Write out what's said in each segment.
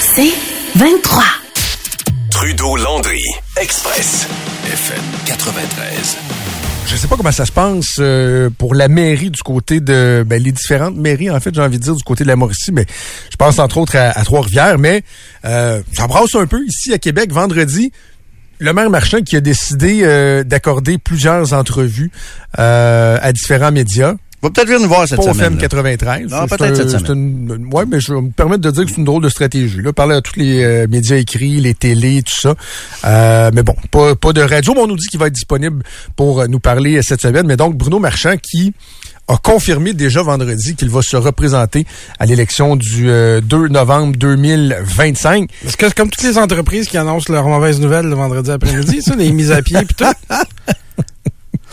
C'est 23. Trudeau-Landry, Express, FM 93. Je sais pas comment ça se passe euh, pour la mairie du côté de ben, les différentes mairies en fait j'ai envie de dire du côté de la Mauricie mais je pense entre autres à, à Trois-Rivières mais euh, ça brasse un peu ici à Québec vendredi le maire Marchand qui a décidé euh, d'accorder plusieurs entrevues euh, à différents médias Va peut-être venir nous voir cette pas semaine. Là. 93. Non, peut-être un- cette c'est semaine. une- ouais, mais je vais me permettre de dire que c'est une drôle de stratégie. Là, parler à tous les euh, médias écrits, les télés, tout ça. Euh, mais bon, pas, pas de radio, mais on nous dit qu'il va être disponible pour euh, nous parler euh, cette semaine. Mais donc, Bruno Marchand qui a confirmé déjà vendredi qu'il va se représenter à l'élection du euh, 2 novembre 2025. Est-ce que c'est comme toutes les entreprises qui annoncent leurs mauvaises nouvelles le vendredi après-midi, ça, les mises à pied pis tout?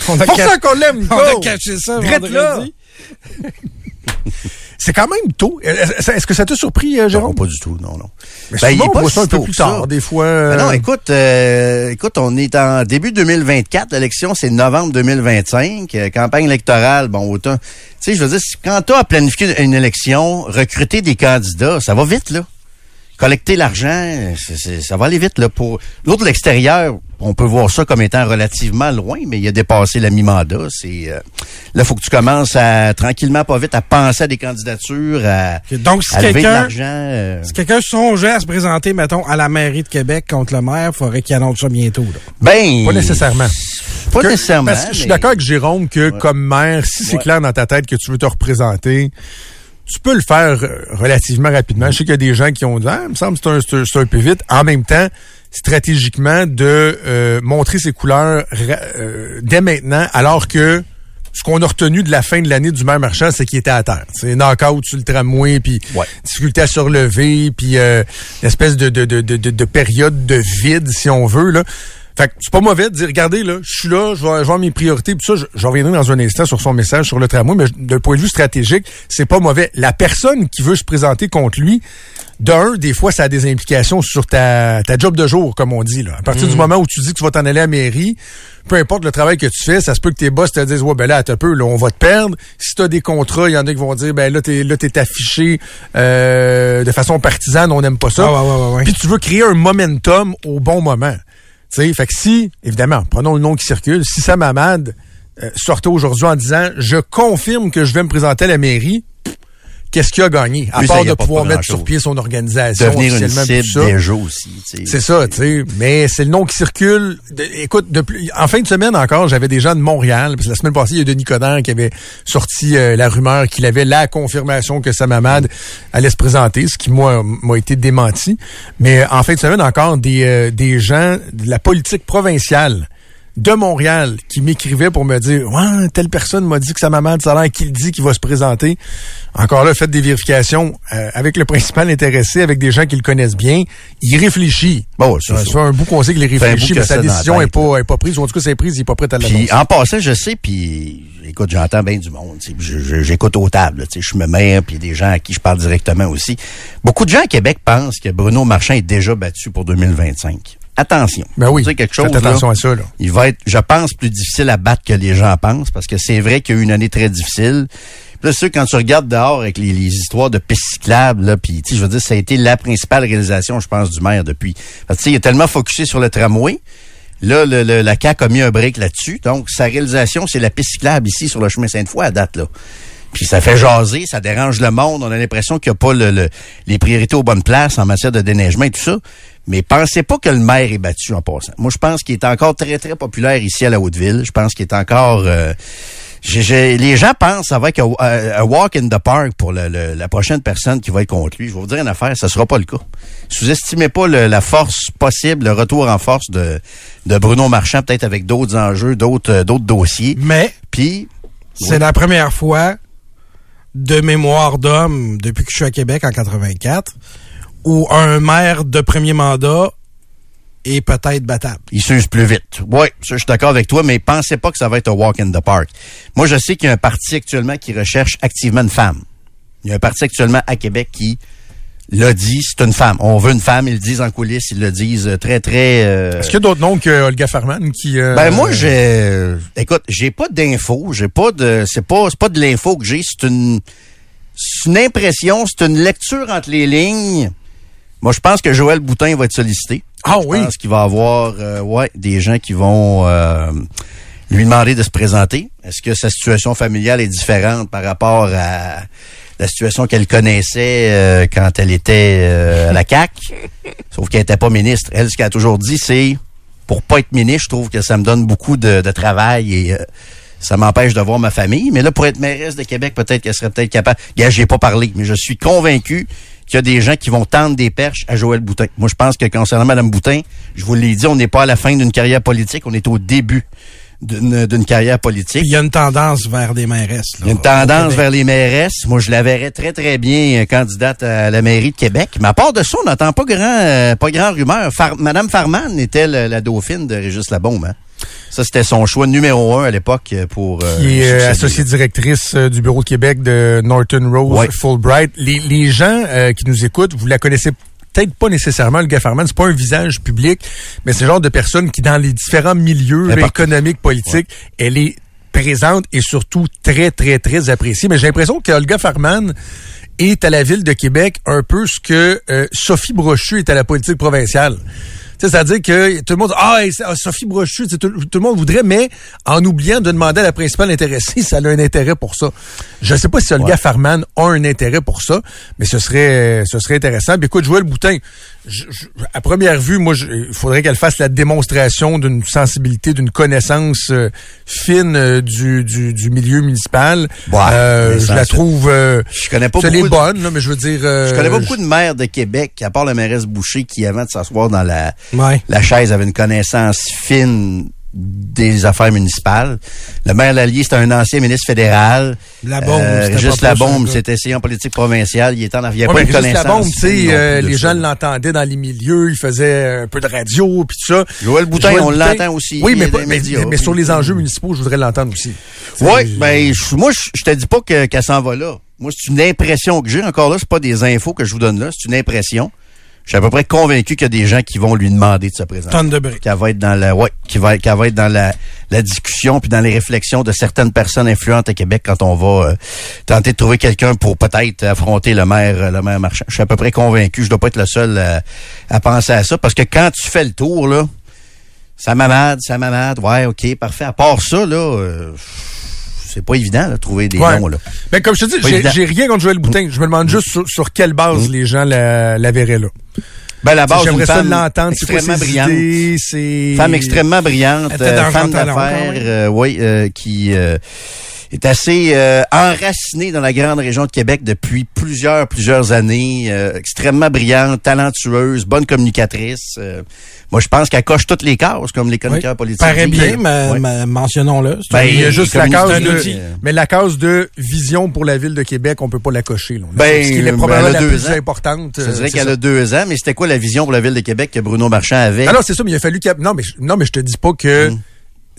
On a, Pour ca- ça qu'on l'aime, on a caché ça vendredi. C'est quand même tôt. Est-ce est-ce que ça t'a surpris, euh, Non, Jérôme? pas du tout, non, non. Mais Ben, il est on pas voit ça un peu tôt plus que ça. tard, des fois. euh, Ben non, écoute, euh, écoute, on est en début 2024. L'élection, c'est novembre 2025. Euh, campagne électorale, bon, autant. Tu sais, je veux dire, quand tu as à planifier une élection, recruter des candidats, ça va vite, là. Collecter l'argent, c'est- c'est- ça va aller vite, là. Pour l'autre, de l'extérieur, on peut voir ça comme étant relativement loin, mais il a dépassé la mi-mandat. C'est euh, là, faut que tu commences à tranquillement, pas vite, à penser à des candidatures, à, Donc, si à lever de quelqu'un l'argent. euh. si quelqu'un songeait à se présenter, mettons, à la mairie de Québec contre le maire, faudrait qu'il annonce ça bientôt. Là. Ben, Pas nécessairement. Pas Que- nécessairement. Parce que je suis mais- d'accord avec Jérôme que comme maire, si c'est Ouais. clair dans ta tête que tu veux te représenter, tu peux le faire euh, relativement rapidement. Je sais qu'il y a des gens qui ont dit, ah, il me semble que c'est un, c'est un- peu vite. En même temps, stratégiquement, de euh, montrer ses couleurs euh, dès maintenant, alors que ce qu'on a retenu de la fin de l'année du maire marchand, c'est qu'il était à terre. C'est knock-out sur le tramway, puis Ouais. difficulté à se relever, puis euh, une espèce de, de, de- de période de vide, si on veut. Là. Fait que c'est pas mauvais de dire, regardez, là, je suis là, je vais, avoir mes priorités, puis ça, je, reviendrai dans un instant sur son message sur le tramway, mais d'un point de vue stratégique, c'est pas mauvais. La personne qui veut se présenter contre lui, d'un, des fois, ça a des implications sur ta, ta job de jour, comme on dit. Là. À partir du moment où tu dis que tu vas t'en aller à la mairie, peu importe le travail que tu fais, ça se peut que tes boss te disent Ouais, ben là, t'as peu, là, on va te perdre. Si tu as des contrats, il y en a qui vont dire Ben là, t'es là, t'es affiché euh, de façon partisane, on n'aime pas ça. Ah ouais, ouais, ouais, ouais. Puis tu veux créer un momentum au bon moment. Sais, fait que si, évidemment, prenons le nom qui circule, si Sam Hamad euh, sortait aujourd'hui en disant Je confirme que je vais me présenter à la mairie, qu'est-ce qu'il a gagné? À Lui, part de pouvoir mettre sur pied son organisation devenir une cible ça. déjà aussi. C'est ça, tu sais. Mais c'est le nom qui circule. De- écoute, en fin de semaine encore, j'avais des gens de Montréal. Parce que la semaine passée, il y a Denis Coderre qui avait sorti euh, la rumeur qu'il avait la confirmation que Sam Hamad allait se présenter, ce qui, moi, m'a été démenti. Mais en fin de semaine encore, des, euh, des gens de la politique provinciale de Montréal qui m'écrivaient pour me dire Ouais, telle personne m'a dit que Sam Hamad, ça a l'air qu'il dit qu'il va se présenter. Encore là, faites des vérifications euh, avec le principal intéressé, avec des gens qui le connaissent bien. Il réfléchit. Bon, c'est ça ça. un bout qu'on sait qu'il réfléchit, mais sa décision est tête, pas, est pas prise. Ou en tout cas, c'est prise, il est pas prêt à Puis l'annoncer. en passant, je sais, puis écoute, j'entends bien du monde. J'écoute aux tables, je me mets, puis des gens à qui je parle directement aussi. Beaucoup de gens à Québec pensent que Bruno Marchand est déjà battu pour 2025. Attention. Ben oui, Faut dire quelque chose. faites attention là, à ça. Là. Il va être, je pense, plus difficile à battre que les gens pensent, parce que c'est vrai qu'il y a eu une année très difficile. Puis là, c'est sûr, quand tu regardes dehors avec les, les histoires de pistes cyclables, là, puis je veux dire, ça a été la principale réalisation, je pense, du maire depuis. Parce que il est tellement focusé sur le tramway. Là, le, le- la CAQ a mis un break là-dessus. Donc, sa réalisation, c'est la piste cyclable ici sur le chemin Sainte-Foy à date, là. Puis ça fait jaser, ça dérange le monde. On a l'impression qu'il n'y a pas le, le- les priorités aux bonnes places en matière de déneigement et tout ça. Mais pensez pas que le maire est battu en passant. Moi, je pense qu'il est encore très, très populaire ici à la Haute-Ville. Je pense qu'il est encore... euh, j'ai- j'ai- les gens pensent avec un, un walk in the park pour le- le- la prochaine personne qui va être contre lui. Je vais vous dire une affaire, ça sera pas le cas. Sous-estimez pas le- la force possible, le retour en force de, de Bruno Marchand, peut-être avec d'autres enjeux, d'autres euh, d'autres dossiers. Mais Puis, c'est la première fois de mémoire d'homme depuis que je suis à Québec en 84, où un maire de premier mandat est peut-être battable. Il s'use plus vite. Oui, ça, je suis d'accord avec toi, mais pensez pas que ça va être un walk in the park. Moi, je sais qu'il y a un parti actuellement qui recherche activement une femme. Il y a un parti actuellement à Québec qui l'a dit, c'est une femme. On veut une femme, ils le disent en coulisses, ils le disent très, très... euh, Est-ce qu'il y a d'autres noms que Olga Farman qui... euh, Ben moi j'ai écoute, j'ai pas d'infos, j'ai pas de c'est pas c'est pas de l'info que j'ai, c'est une c'est une impression, c'est une lecture entre les lignes. Moi je pense que Joël Boutin va être sollicité. Ah Je oui? pense qu'il va avoir euh, ouais, des gens qui vont euh, lui demander de se présenter. Est-ce que sa situation familiale est différente par rapport à la situation qu'elle connaissait euh, quand elle était à la CAC Sauf qu'elle était pas ministre. Elle, ce qu'elle a toujours dit, c'est pour pas être ministre, je trouve que ça me donne beaucoup de, de travail et ça m'empêche de voir ma famille. Mais là, pour être mairesse de Québec, peut-être qu'elle serait peut-être capable. Gars, j'ai pas parlé, mais je suis convaincu qu'il y a des gens qui vont tendre des perches à Joël Boutin. Moi, je pense que concernant Mme Boutin, je vous l'ai dit, on n'est pas à la fin d'une carrière politique, on est au début d'une carrière politique. Il y a une tendance vers des mairesses. Il y a une tendance vers les mairesses. Moi, je la verrais très, très bien euh, candidate à la mairie de Québec. Mais à part de ça, on n'entend pas grand, euh, pas grand rumeur. Far- Madame Farman était le- la dauphine de Régis Labaume. Hein? Ça, c'était son choix numéro un à l'époque euh, pour... euh, qui est euh, associée directrice euh, du bureau de Québec de Norton Rose Ouais. Fulbright. Les, les gens euh, qui nous écoutent, vous la connaissez peut-être pas nécessairement, le gars Farman, c'est pas un visage public, mais c'est le genre de personne qui, dans les différents milieux économiques, politiques, elle est présente et surtout très, très, très appréciée. Mais j'ai l'impression que Olga Farman est à la ville de Québec un peu ce que euh, Sophie Brochu est à la politique provinciale. C'est-à-dire que tout le monde dit, ah, hey, ah, Sophie Brochu, tout, tout le monde voudrait, mais en oubliant de demander à la principale intéressée si elle a un intérêt pour ça. Je sais pas si Olga Ouais. Farman a un intérêt pour ça, mais ce serait, ce serait intéressant. Puis écoute, Joël Boutin, je- je- à première vue, moi, il faudrait qu'elle fasse la démonstration d'une sensibilité, d'une connaissance euh, fine euh, du, du, du milieu municipal. Ouais, Euh, je la trouve... euh, Je connais pas elle est bonne, là, mais je veux dire... euh, Je connais pas beaucoup de maires de Québec, à part la mairesse Boucher, qui, avant de s'asseoir dans la, Ouais. la chaise, avait une connaissance fine des affaires municipales. Le maire Lallier, c'était un ancien ministre fédéral. Labaume, Euh, c'était Juste la bombe, c'était essayé en politique provinciale. Il était en, avait Ouais, juste la bombe, tu sais, euh, les gens l'entendaient dans les milieux, il faisait un peu de radio, puis tout ça. Joël Boutin, on Boutin- l'entend aussi, Oui, mais, pas- mais, médias. mais sur les enjeux municipaux, je voudrais l'entendre aussi. Oui, ben moi je te dis pas que qu'elle s'en va là. Moi c'est une impression que j'ai. Encore là, c'est pas des infos que je vous donne là, c'est une impression. Je suis à peu près convaincu qu'il y a des gens qui vont lui demander de se présenter. Tonne de briques. Qu'elle va être dans la, ouais, qui va, qu'elle va être dans la, la discussion puis dans les réflexions de certaines personnes influentes à Québec quand on va euh, tenter de trouver quelqu'un pour peut-être affronter le maire, euh, le maire marchand. Je suis à peu près convaincu. Je dois pas être le seul à, à penser à ça parce que quand tu fais le tour là, ça m'amade, ça m'amade. Ouais, ok, parfait. À part ça là. euh, c'est pas évident de trouver des Ouais. noms là. Ben, comme je te dis, j'ai rien contre Joël Boutin. Je me demande juste sur, sur quelle base les gens la, la verraient là. Ben la base J'aimerais ça l'entendre. Extrêmement brillante. idées. Femme extrêmement brillante, euh, femme d'affaires, euh, oui, euh, qui euh, est assez euh, enracinée dans la grande région de Québec depuis plusieurs, plusieurs années. euh, extrêmement brillante, talentueuse, bonne communicatrice. euh, moi, je pense qu'elle coche toutes les cases, comme les chroniqueurs politiques. Paraît bien, mais, Ouais. mais mentionnons-le. Ben, Il y a juste la case de, mais la case de vision pour la ville de Québec, on peut pas la cocher. Là. Ben, Ce qui est ben, probablement elle a la deux plus ans. importante. Je euh, dirais qu'elle a deux ans, mais c'était quoi la vision pour la ville de Québec que Bruno Marchand avait? Ah non, c'est ça, mais il a fallu Non, mais, je- non, mais je te dis pas que c'est-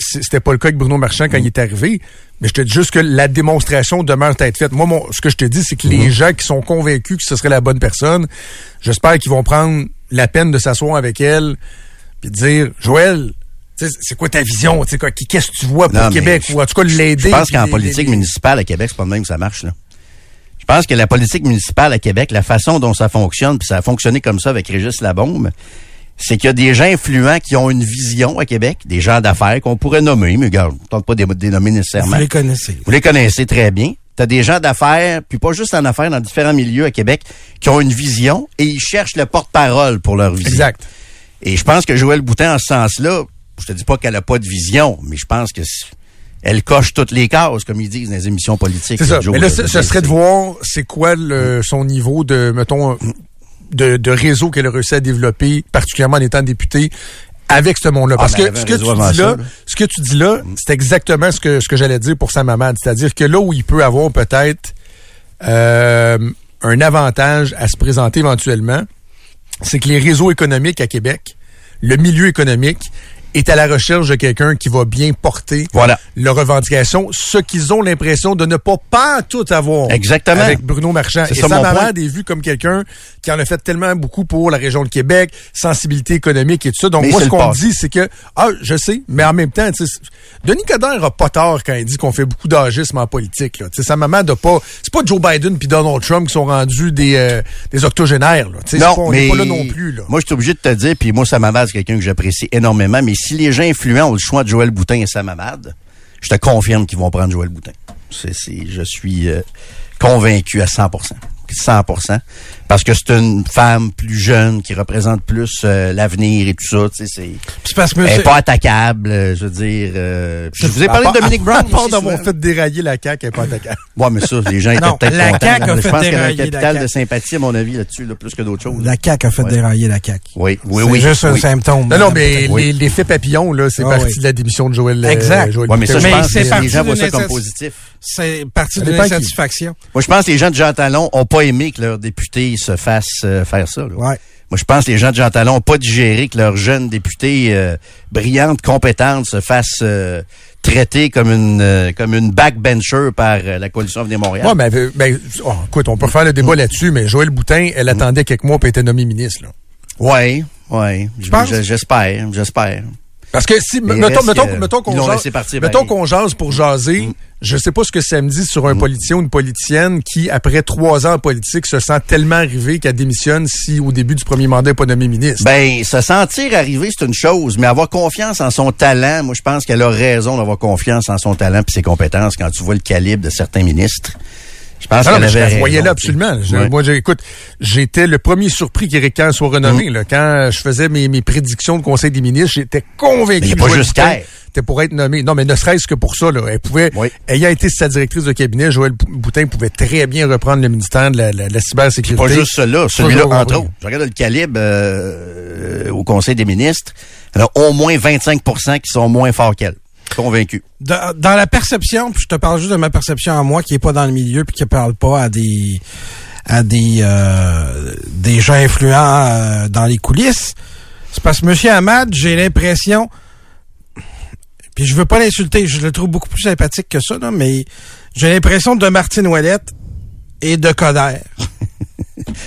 c'était pas le cas avec Bruno Marchand quand il est arrivé, mais je te dis juste que la démonstration demeure être faite. Moi, mon, ce que je te dis, c'est que les gens qui sont convaincus que ce serait la bonne personne, j'espère qu'ils vont prendre la peine de s'asseoir avec elle puis de dire, Joël, c'est quoi ta vision? Qu'est-ce que tu vois pour Non, mais Québec? je- Ou en tout cas l'aider. Je pense qu'en politique les- municipale à Québec, c'est pas de même que ça marche. Là. Je pense que la politique municipale à Québec, la façon dont ça fonctionne, puis ça a fonctionné comme ça avec Régis Labombe, c'est qu'il y a des gens influents qui ont une vision à Québec, des gens d'affaires qu'on pourrait nommer, mais regarde, on tente pas de les dénommer Vous nécessairement. les connaissez. Vous les connaissez très bien. Tu as des gens d'affaires, puis pas juste en affaires, dans différents milieux à Québec, qui ont une vision et ils cherchent le porte-parole pour leur vision. Exact. Et je pense que Joël Boutin, en ce sens-là, je te dis pas qu'elle a pas de vision, mais je pense que elle coche toutes les cases, comme ils disent dans les émissions politiques. C'est ça. Mais là, je ce, serait de voir c'est quoi le, son niveau de, mettons, de, de réseau qu'elle a réussi à développer, particulièrement en étant députée, avec ce monde-là. Ah, Parce que ce que tu dis là, ça, là. ce que tu dis là, c'est exactement ce que, ce que j'allais dire pour sa maman. C'est-à-dire que là où il peut avoir peut-être euh, un avantage à se présenter éventuellement, c'est que les réseaux économiques à Québec, le milieu économique, est à la recherche de quelqu'un qui va bien porter Voilà. leurs revendications, ce qu'ils ont l'impression de ne pas pas tout avoir Exactement. avec Bruno Marchand. Et ça Sam Hamad est vu comme quelqu'un qui en a fait tellement beaucoup pour la région de Québec, sensibilité économique et tout ça. Donc Mais moi, ce qu'on dit, c'est que, ah, je sais, mais en même temps, Denis Coderre a pas tort quand il dit qu'on fait beaucoup d'agisme en politique. Là. Tu sais, Sam Hamad a pas... C'est pas Joe Biden puis Donald Trump qui sont rendus des, euh, des octogénaires. Là. Non, pas, on mais n'est pas là non plus. Là. moi, je suis obligé de te dire, puis moi, Sam Hamad, c'est quelqu'un que j'apprécie énormément, mais si les gens influents ont le choix de Joël Boutin et Sam Hamad, je te confirme qu'ils vont prendre Joël Boutin. C'est, je suis euh, convaincu à 100% 100 parce que c'est une femme plus jeune qui représente plus euh, l'avenir et tout ça, tu sais, c'est C'est parce que elle est pas attaquable, euh, je veux dire euh, je vous ai parlé de Dominique Brown À part d'avoir fait dérailler la CAQ, elle est pas attaquable. Ouais, mais ça, les gens étaient Non, peut-être la contents. CAQ a je fait pense qu'il y avait un dérailler la capital de sympathie, à mon avis, là-dessus, là, plus que d'autres choses. La CAQ a fait Ouais. dérailler la CAQ. Oui, oui, c'est oui. juste un symptôme. Non, non, mais Oui. les- l'effet papillon, là, c'est Ah parti oui. de la démission de Joël. Exact. Joël Ouais, mais ça, je pense c'est que les gens voient ça comme positif. C'est parti Ça d'une dépend qui. insatisfaction. Moi, je pense que les gens de Jean Talon ont pas aimé que leurs députés se fassent euh, faire ça. là. Ouais. Moi, je pense que les gens de Jean Talon ont pas digéré que leurs jeunes députés euh, brillantes, compétentes, se fassent euh, traiter comme une euh, comme une backbencher par euh, la coalition Avenir Montréal. Ouais, mais, ben, oh, écoute, on peut faire le débat là-dessus, mais Joël Boutin, elle attendait quelques mois pour être nommée ministre. Penses? Je- J'espère, j'espère. Parce que si, Mais mettons, reste mettons, que, mettons ils qu'on jase, mettons qu'on pour jaser, je sais pas ce que ça me dit sur un politicien ou une politicienne qui, après trois ans en politique, se sent tellement arrivé qu'elle démissionne si au début du premier mandat elle n'est pas nommé ministre. Ben, se sentir arrivé, c'est une chose, mais avoir confiance en son talent, moi, je pense qu'elle a raison d'avoir confiance en son talent et ses compétences quand tu vois le calibre de certains ministres. Je pense Ah qu'elle mais je avait la voyais là absolument. Je- Ouais. Moi, écoute, j'étais le premier surpris qu'Éric Kerr soit renommé. Là. Quand je faisais mes, mes prédictions de Conseil des ministres, j'étais convaincu Mais a que pas juste Kerr. était pour être nommé. Non, mais ne serait-ce que pour ça. Là. Elle pouvait, Oui. ayant été sa directrice de cabinet, Joël Bou- Boutin pouvait très bien reprendre le ministère de la, la, la cybersécurité. Pas juste cela, celui-là, oui, entre oui. autres. Je regarde le calibre euh, au Conseil des ministres. Alors, au moins 25% qui sont moins forts qu'elle. Convaincu. Dans, la perception, puis je te parle juste de ma perception à moi, qui est pas dans le milieu, puis qui parle pas à des à des euh, des gens influents euh, dans les coulisses. C'est parce que Monsieur Ahmad, j'ai l'impression, puis je veux pas l'insulter, je le trouve beaucoup plus sympathique que ça, là, mais j'ai l'impression de Martine Ouellette et de Coder.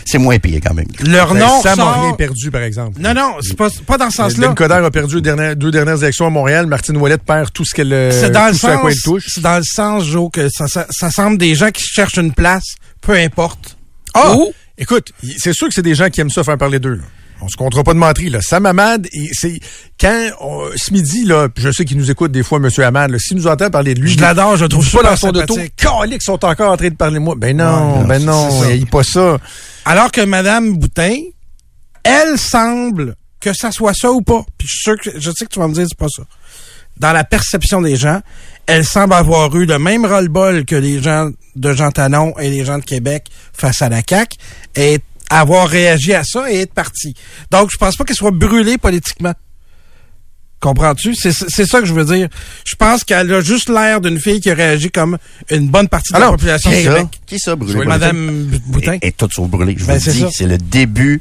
C'est moins pire quand même. Leur Ben, nom Sam a sort- rien perdu, par exemple. Non, non, c'est pas, pas dans ce sens-là. Ben Coder a perdu les dernières- deux dernières élections à Montréal. Martine Ouellette perd tout ce qu'elle euh, C'est dans le tout ce à quoi elle sens, touche. c'est dans le sens, Joe, que ça, ça, ça semble des gens qui cherchent une place, peu importe. Ah! Où? Écoute, c'est sûr que c'est des gens qui aiment ça faire parler d'eux. là. On se comptera pas de menterie. Là. Sam Hamad, c'est quand on- ce midi, là, je sais qu'il nous écoute des fois, Monsieur Hamad, là, s'il nous entend parler de lui, Je l'adore, je trouve pas dans son auto. Calique sont encore en train de parler de moi. Ben non, Ouais, ben non, il pas ça. Alors que Madame Boutin, elle semble que ça soit ça ou pas. Puis je suis sûr que je sais que tu vas me dire c'est pas ça. Dans la perception des gens, elle semble avoir eu le même roll-ball que les gens de Jean Talon et les gens de Québec face à la CAQ avoir réagi à ça et être partie. Donc je pense pas qu'elle soit brûlée politiquement. Comprends-tu? C'est c'est ça que je veux dire. Je pense qu'elle a juste l'air d'une fille qui a réagi comme une bonne partie de la Alors, population Qui ça? Qui ça, brûlé? Madame Boutin. Et, et tout sur brûlé. Je Ben, vous c'est dis, c'est le début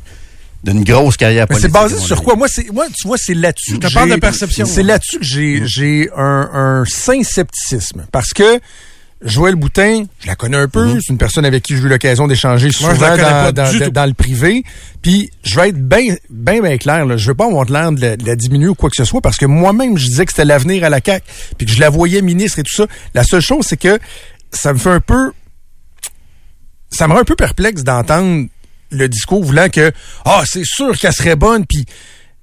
d'une grosse carrière Mais c'est politique. basé à mon sur quoi? Moi, c'est, moi, tu vois, c'est là-dessus. Je te parle de perception. C'est là-dessus que j'ai, j'ai un, un sain scepticisme. Parce que Joël Boutin, je la connais un peu. C'est une personne avec qui j'ai eu l'occasion d'échanger souvent dans, le privé. Puis, je vais être bien, bien, bien clair. Là. Je veux pas avoir de l'air de la, de la diminuer ou quoi que ce soit parce que moi-même, je disais que c'était l'avenir à la CAQ puis que je la voyais ministre et tout ça. La seule chose, c'est que ça me fait un peu ça me rend un peu perplexe d'entendre le discours voulant que ah c'est sûr qu'elle serait bonne puis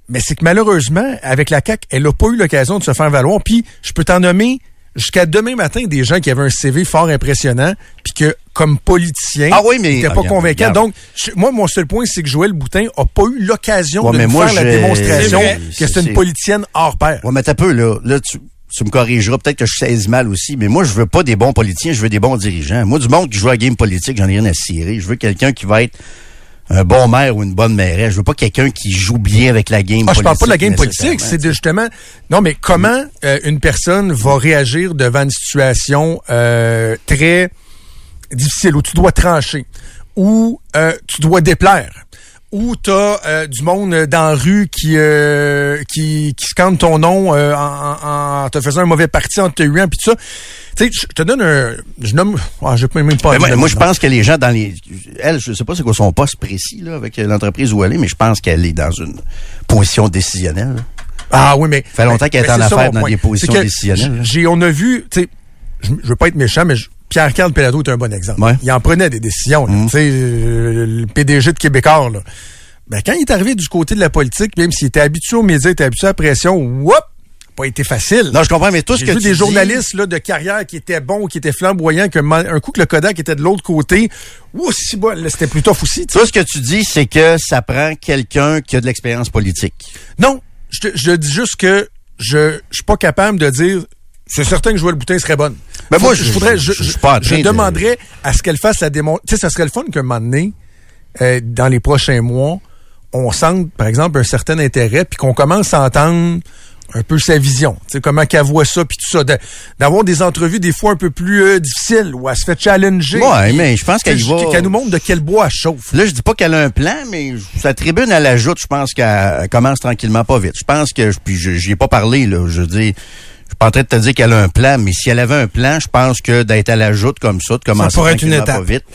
mais c'est que malheureusement avec la CAC elle a pas eu l'occasion de se faire valoir puis je peux t'en nommer jusqu'à demain matin des gens qui avaient un CV fort impressionnant puis que comme politicien Ah oui, mais- n'étaient pas regarde. donc je- moi mon seul point c'est que Joël Boutin a pas eu l'occasion Ouais, de mais nous moi, faire la démonstration que c'est C'est- une politicienne hors pair Ouais, mais t'as peu, là. Là, tu, tu me corrigeras. Peut-être que je saisis mal aussi. Mais moi, je veux pas des bons politiciens. Je veux des bons dirigeants. Moi, du monde qui joue à la game politique, j'en ai rien à cirer. Je veux quelqu'un qui va être un bon maire ou une bonne mairesse. Je veux pas quelqu'un qui joue bien avec la game Ah, je politique. parle pas de la game politique, c'est justement. Non, mais comment euh, une personne va réagir devant une situation euh, très difficile, où tu dois trancher, où euh, tu dois déplaire, où tu as du monde dans la rue qui euh, qui, qui scande ton nom euh, en, en, te faisant un mauvais parti en te huant puis tout ça. Tu sais, je te donne un je nomme ah, je peux même pas Mais moi, je pense que les gens dans les elle je sais pas c'est quoi son poste précis là avec l'entreprise où elle est mais je pense qu'elle est dans une position décisionnelle. là. Ah oui, mais. fait longtemps qu'elle est en ça, affaires dans point. des positions décisionnelles. J'ai, on a vu, tu sais, je, je veux pas être méchant, mais je- Pierre-Carl Pelado est un bon exemple. Ouais. Il en prenait des décisions, là. Tu sais, euh, le PDG de Québécois, là. Ben, quand il est arrivé du côté de la politique, même s'il était habitué aux médias, il était habitué à la pression, whoop! Pas été facile. Non, je comprends mais tout ce que vu tu des dis- journalistes là, de carrière qui étaient bons, qui étaient flamboyants, qu'un ma- un coup que le Kodak était de l'autre côté, ouh, si bon, c'était plus tough aussi. Tout ce que tu dis, c'est que ça prend quelqu'un qui a de l'expérience politique. Non, je, dis juste que je, je suis pas capable de dire c'est certain que Joël Boutin serait bonne. Ben moi, je- voudrais, je- je, je je de- demanderais à ce qu'elle fasse la démonstration. Tu sais, ça serait le fun qu'un moment donné, euh, dans les prochains mois, on sente, par exemple, un certain intérêt, puis qu'on commence à entendre un peu sa vision, tu sais, comment qu'elle voit ça, puis tout ça, de- d'avoir des entrevues des fois un peu plus euh, difficiles, où elle se fait challenger. Ouais, mais je pense qu'elle va- Qu'elle nous montre de quel bois elle chauffe. Là, je dis pas qu'elle a un plan, mais sa tribune, elle ajoute, je pense qu'elle elle commence tranquillement pas vite. Je pense que, puis je j'y ai pas parlé, là, je dis, je suis pas en train de te dire qu'elle a un plan, mais si elle avait un plan, je pense que d'être à la joute comme ça, de commencer pourrait être une étape. pas vite,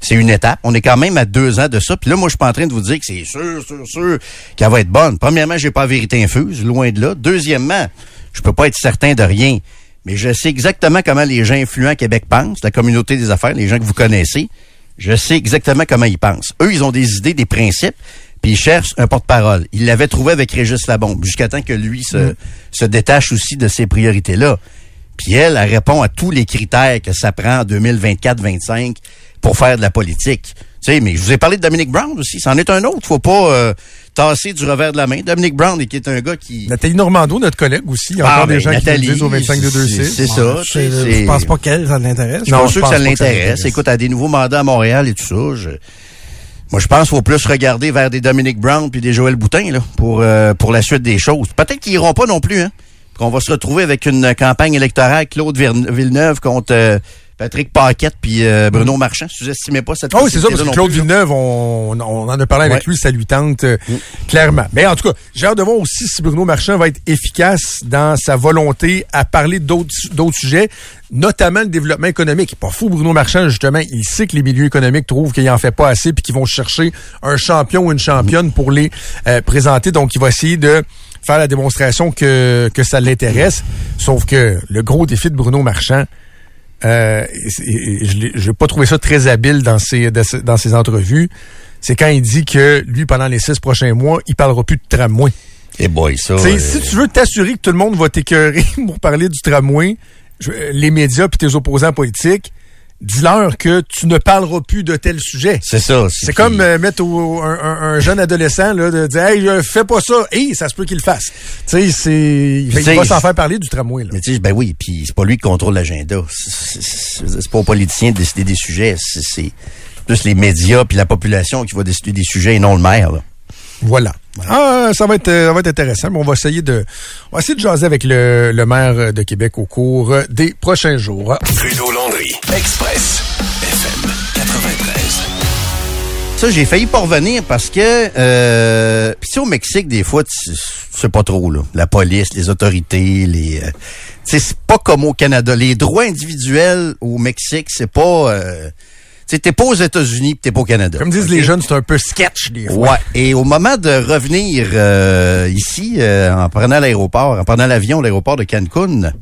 c'est une étape. On est quand même à deux ans de ça. Puis là, moi, je suis pas en train de vous dire que c'est sûr, sûr, sûr qu'elle va être bonne. Premièrement, j'ai pas la vérité infuse, loin de là. Deuxièmement, je peux pas être certain de rien. Mais je sais exactement comment les gens influents à Québec pensent, la communauté des affaires, les gens que vous connaissez. Je sais exactement comment ils pensent. Eux, ils ont des idées, des principes, puis ils cherchent un porte-parole. Ils l'avaient trouvé avec Régis Labombe, jusqu'à temps que lui se, se détache aussi de ces priorités-là. Puis elle, elle répond à tous les critères que ça prend en 2024-25 pour faire de la politique. Tu sais, mais je vous ai parlé de Dominic Brown aussi. C'en est un autre. Faut pas euh, tasser du revers de la main. Dominic Brown, qui est un gars qui... Nathalie Normando, notre collègue aussi, il y a Ah, encore des ben, gens Nathalie, qui nous disent au 25 de 2 c'est- ça. sais, Je, pense pas qu'elle, ça l'intéresse. je suis Non, je sûr que pense ça pas que ça l'intéresse. l'intéresse. Écoute, à des nouveaux mandats à Montréal et tout ça, je- moi, je pense qu'il faut plus regarder vers des Dominic Brown puis des Joël Boutin là, pour, euh, pour la suite des choses. Peut-être qu'ils iront pas non plus. Hein, qu'on va se retrouver avec une campagne électorale Claude Villeneuve contre euh, Patrick Paquette puis euh, Bruno Marchand. Sous-estimez pas cette Ah oui, c'est ça, parce que Claude. Villeneuve, on, on en a parlé avec Ouais. lui, ça lui tente euh, clairement. Mais en tout cas, j'ai hâte de voir aussi si Bruno Marchand va être efficace dans sa volonté à parler d'autres sujets, notamment le développement économique. Pas fou, Bruno Marchand, justement, il sait que les milieux économiques trouvent qu'il en fait pas assez puis qu'ils vont chercher un champion ou une championne pour les euh, présenter. Donc, il va essayer de faire la démonstration que, que ça l'intéresse. Sauf que le gros défi de Bruno Marchand, euh, et- et- et je j'ai pas trouvé ça très habile dans ses, dans ses- entrevues. C'est quand il dit que lui, pendant les six prochains mois, il parlera plus de tramway. Eh boy, ça. Euh, Si tu veux t'assurer que tout le monde va t'écœurer pour parler du tramway, les médias puis tes opposants politiques, dis-leur que tu ne parleras plus de tel sujet. C'est ça. C'est comme euh, mettre au- un, un- un jeune adolescent là, de dire Hey, euh, fais pas ça. Hey, ça se peut qu'il le fasse. Tu sais, c'est. Il va- s'en faire parler du tramway. Là. Mais tu sais, ben oui, puis c'est pas lui qui contrôle l'agenda. C'est- pas aux politiciens de décider des sujets. C'est- C'est plus les médias puis la population qui va décider des sujets et non le maire. là. Voilà. Ah, ça va être, euh, ça va être intéressant. Mais on va essayer de, on va essayer de jaser avec le, le maire de Québec au cours des prochains jours. Trudeau-Landry, Express, FM 93. Ça, j'ai failli pas revenir parce que euh, pis tu sais, au Mexique, des fois, sais pas trop, là. La police, les autorités, les. euh, tu sais, c'est pas comme au Canada. Les droits individuels au Mexique, c'est pas. Euh, t'es pas aux États-Unis, t'es pas au Canada. Comme disent les jeunes, c'est un peu sketch des fois. Ouais. Et au moment de revenir euh, ici, euh, en prenant l'aéroport, en prenant l'avion, l'aéroport de Cancun,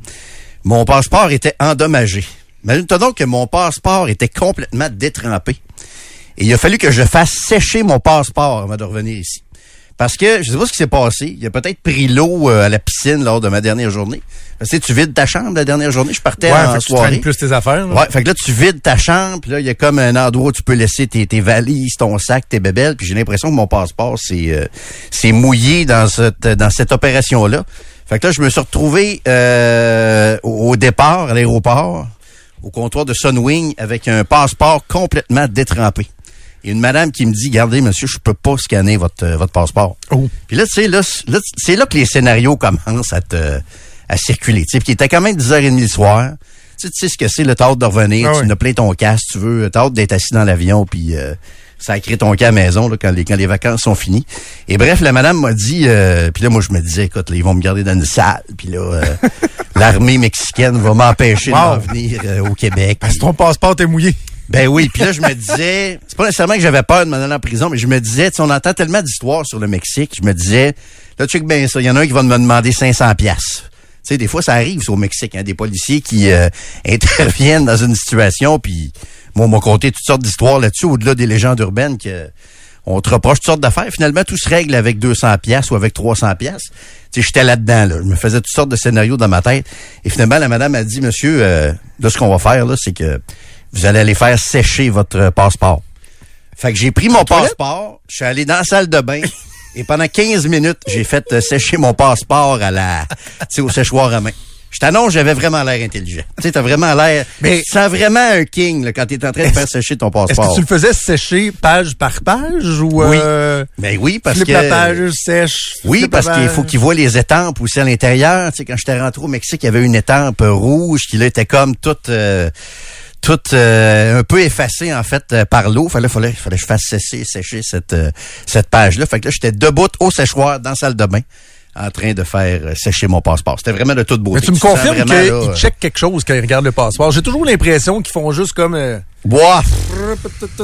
mon passeport était endommagé. Imagine-toi donc que mon passeport était complètement détrempé. Et il a fallu que je fasse sécher mon passeport avant de revenir ici. Parce que, je sais pas ce qui s'est passé, il a peut-être pris l'eau euh, à la piscine lors de ma dernière journée. Parce que tu sais, tu vides ta chambre la dernière journée, je partais Ouais, en fait que tu soirée. traînes plus tes affaires. là. Ouais, fait que là, tu vides ta chambre, puis là, il y a comme un endroit où tu peux laisser tes, tes valises, ton sac, tes bébelles, puis j'ai l'impression que mon passeport s'est euh, s'est mouillé dans cette dans cette opération-là. Fait que là, je me suis retrouvé euh, au départ, à l'aéroport, au comptoir de Sunwing, avec un passeport complètement détrempé. Et une madame qui me dit, gardez, monsieur, je peux pas scanner votre, euh, votre passeport. Oh. Puis là, tu sais, là, c'est là que les scénarios commencent à te, à circuler. Tu sais, puis il était quand même 10h30 le soir. Tu sais, tu sais ce que c'est, le t'as de revenir, Ah tu ouais. n'as plein ton casque, tu veux, t'as hâte d'être assis dans l'avion, puis euh, sacrer ton cas à la maison là, quand, les, quand les vacances sont finies. Et bref, la madame m'a dit, euh, puis là, moi, je me disais, écoute, là, ils vont me garder dans une salle, puis là, euh, l'armée mexicaine va m'empêcher Wow. d'en venir euh, au Québec. Si ton passeport est mouillé. Ben oui, puis là je me disais, c'est pas nécessairement que j'avais peur de m'en aller en prison, mais je me disais, tu sais, on entend tellement d'histoires sur le Mexique, je me disais, là check bien ça, il y en a un qui va me demander 500 pièces. Tu sais, des fois ça arrive au Mexique, hein, des policiers qui euh, interviennent dans une situation, puis moi on m'a conté toutes sortes d'histoires là-dessus, au-delà des légendes urbaines que on te reproche toutes sortes d'affaires. Finalement, tout se règle avec 200 pièces ou avec 300 pièces. Tu sais, j'étais là-dedans, là. Je me faisais toutes sortes de scénarios dans ma tête. Et finalement, la madame a dit, monsieur, euh, là, ce qu'on va faire, là, c'est que vous allez aller faire sécher votre euh, passeport. Fait que j'ai pris mon passeport, je suis allé dans la salle de bain, et pendant 15 minutes, j'ai fait euh, sécher mon passeport à la, tu sais, au séchoir à main. Je t'annonce, j'avais vraiment l'air intelligent. Tu sais, t'as vraiment l'air, Mais- tu sens vraiment un king, là, quand t'es en train de faire sécher ton Est-ce passeport. que tu le faisais sécher page par page ou Oui. euh, Ben oui, parce que... la page, sèche? Oui, parce qu'il faut qu'il voit les étampes aussi à l'intérieur. Tu sais, quand j'étais rentré au Mexique, il y avait une étampe rouge qui là était comme toute euh, toute euh, un peu effacée en fait euh, par l'eau. Fallait fallait fallait que je fasse sécher sécher cette euh, cette page là. Fait que là j'étais debout au séchoir dans la salle de bain en train de faire euh, sécher mon passeport. C'était vraiment de toute beauté. Mais tu me confirmes qu'ils euh, checkent quelque chose quand ils regardent le passeport. J'ai toujours l'impression qu'ils font juste comme... euh, Boah,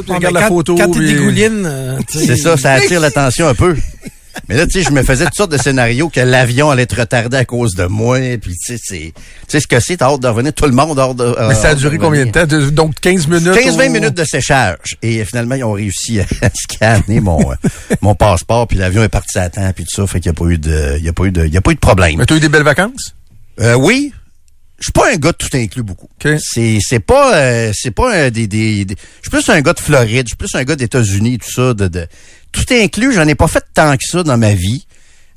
ils regardent la photo. Quand puis- dégouline, tu sais, c'est ça, ça attire l'attention un peu. Mais là, tu sais, je me faisais toutes sortes de scénarios que l'avion allait être retardé à cause de moi. Puis, tu sais, c'est, tu sais ce que c'est, t'as hâte de revenir. Tout le monde a hâte de Mais ça a duré combien de temps? De- donc 15 minutes? 15-20 au- minutes de séchage. Et finalement, ils ont réussi à scanner mon, euh, mon passeport. Puis l'avion est parti à temps. Puis tout ça. Fait qu'il n'y a pas eu de, il y a pas eu de, il y a pas eu de problème. Mais t'as eu des belles vacances? Euh, oui. Je suis pas un gars de tout inclus beaucoup. OK. C'est c'est pas euh, c'est pas un des, des, des- je suis plus un gars de Floride, je suis plus un gars des États-Unis tout ça de, de tout inclus, j'en ai pas fait tant que ça dans ma vie.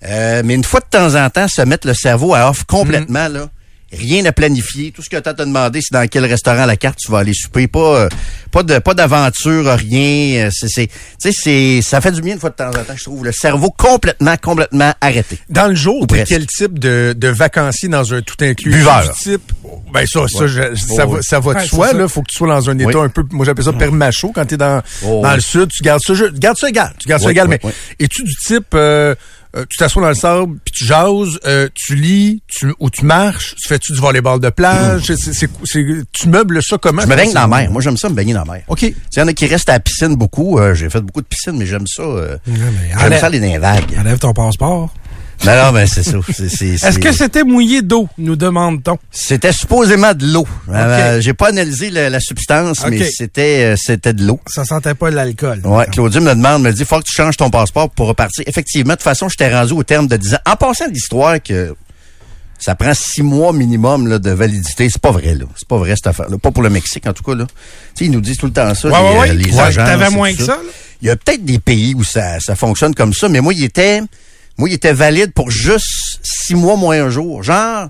Euh, mais une fois de temps en temps se mettre le cerveau à off complètement là. Rien à planifier. Tout ce que tu as te demandé, c'est dans quel restaurant à la carte tu vas aller souper. Pas, euh, pas de, pas d'aventure, rien. Euh, C'est, c'est, tu sais, c'est, ça fait du bien une fois de temps en temps, je trouve. Le cerveau complètement, complètement arrêté. Dans le jour, Ou t'es quel type de, de vacancier dans un tout inclus? Buveur. Du type, ben ça, ça, je- ça, Oh, va, ça va de Ouais, soi, là. Faut que tu sois dans un état Oui. un peu, moi j'appelle ça permacho quand t'es dans, Oh, dans oui. le sud. Tu gardes ça, ju- garde ça égal. Tu gardes ça égal, oui, mais oui. es-tu du type, euh, euh, tu t'assois dans le sable, puis tu jases, euh, tu lis, tu, ou tu marches, tu fais-tu du volleyball de plage, c'est, c'est, c'est- c'est- tu meubles ça comment? Je me baigne dans la mer. Moi, j'aime ça me baigner dans la mer. OK. Il y en a qui restent à la piscine beaucoup. Euh, J'ai fait beaucoup de piscines, mais j'aime ça. euh, mais j'aime enlève- ça aller dans les vagues. enlève ton passeport. Non, non, mais c'est ça. Est-ce que c'était mouillé d'eau, nous demande-t-on? C'était supposément de l'eau. Euh, J'ai pas analysé la, la substance, mais c'était euh, c'était de l'eau. Ça sentait pas l'alcool. Ouais, Claudie me demande, me dit, faut que tu changes ton passeport pour repartir. Effectivement, de toute façon, j'étais rendu au terme de 10 ans. En passant de l'histoire que ça prend six mois minimum là, de validité, c'est pas vrai, là. C'est pas vrai, cette affaire-là. Pas pour le Mexique, en tout cas, là. Tu sais, ils nous disent tout le temps ça, Ouais, les, ouais, euh, les Ouais, agences T'avais et moins que ça, là? Il y a peut-être des pays où ça, ça fonctionne comme ça, mais moi, il était, moi, il était valide pour juste six mois moins un jour. Genre,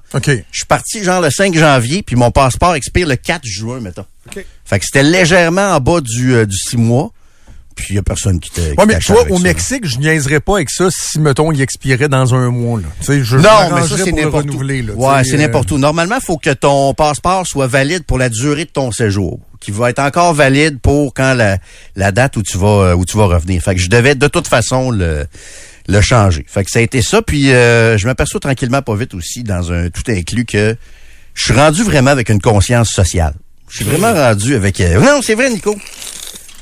je suis parti genre le 5 janvier, puis mon passeport expire le 4 juin, mettons. OK. Fait que c'était légèrement en bas du, euh, du 6 mois. Puis il y a personne qui t'a. Ouais, mais toi, au Mexique, je niaiserais pas avec ça si, mettons, il expirait dans un mois, là. Je Non, mais ça, c'est n'importe où. là. Ouais, c'est euh, n'importe où. Normalement, il faut que ton passeport soit valide pour la durée de ton séjour, qui va être encore valide pour quand la, la date où tu vas euh, où tu vas revenir. Fait que je devais de toute façon le le changer. Fait que ça a été ça. Puis euh, je m'aperçois tranquillement, pas vite aussi, dans un tout inclus que je suis rendu vraiment avec une conscience sociale. Je suis vraiment rendu avec. euh, non, c'est vrai, Nico.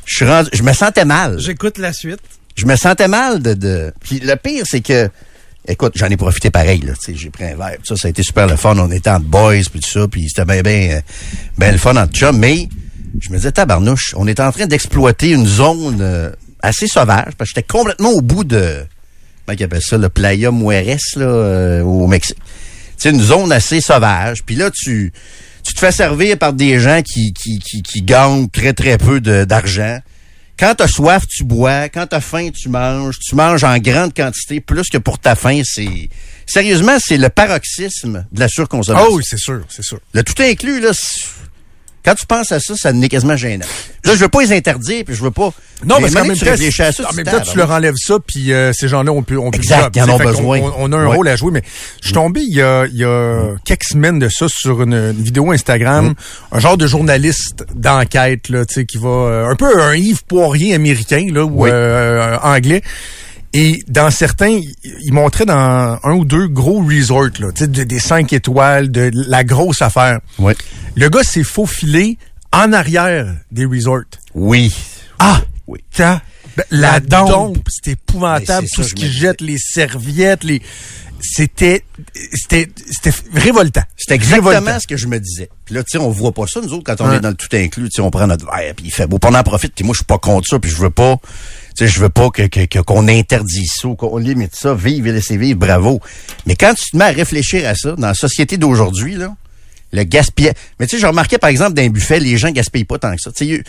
Je suis rendu. Je me sentais mal J'écoute la suite. je me sentais mal de, de... Puis le pire, c'est que, écoute, j'en ai profité pareil, là. J'ai pris un verre. Ça, ça a été super le fun. On était en boys, puis tout ça, puis c'était bien, bien, bien le fun en chum. Mais je me disais, tabarnouche, on est en train d'exploiter une zone euh, assez sauvage, parce que j'étais complètement au bout de... Comment ils appellent ça? Le Playa Mueres, là, euh, au Mexique. C'est une zone assez sauvage. Puis là, tu... Tu te fais servir par des gens qui, qui, qui, qui gagnent très, très peu d'argent. Quand t'as soif, tu bois. Quand t'as faim, tu manges. Tu manges en grande quantité, plus que pour ta faim. C'est sérieusement, c'est le paroxysme de la surconsommation. Oh oui, c'est sûr, c'est sûr. Le tout inclus là. Quand tu penses à ça, ça n'est quasiment gênant. Là, je veux pas les interdire, puis je veux pas... Non, Mais maintenant même que tu réfléchis à ça, en tu même temps, tu leur enlèves ça, puis euh, ces gens-là ont plus, ont plus Exact, ils en ont besoin. On, on a un Ouais. rôle à jouer, mais je suis tombé il y a, il y a quelques semaines de ça sur une, une vidéo Instagram, un genre de journaliste d'enquête là, tu sais, qui va euh, un peu un Yves Poirier américain là, ou Oui. euh, anglais. Et dans certains, il- il montrait dans un ou deux gros resorts, là, tu sais, de- des cinq étoiles, de la grosse affaire. Ouais. Le gars s'est faufilé en arrière des resorts. Oui. Ah! Oui. Ta- ben, la, La dompe. c'était épouvantable. Tout ça, ce je qu'ils me jettent, les serviettes, les. C'était. C'était. C'était révoltant. C'est exactement Révoltant. ce que je me disais. Puis là, tu sais, on voit pas ça, nous autres, quand on Ouais. est dans le tout inclus, tu sais, on prend notre verre, puis il fait beau, puis on en profite, puis moi, je suis pas contre ça, puis je veux pas, sais, je veux pas que, qu'on interdise ça, ou qu'on limite ça, vive et laissez vivre, bravo. Mais quand tu te mets à réfléchir à ça, dans la société d'aujourd'hui, là, le gaspillage. Mais tu sais, je remarquais, par exemple, dans un buffet, les gens gaspillent pas tant que ça. Tu sais,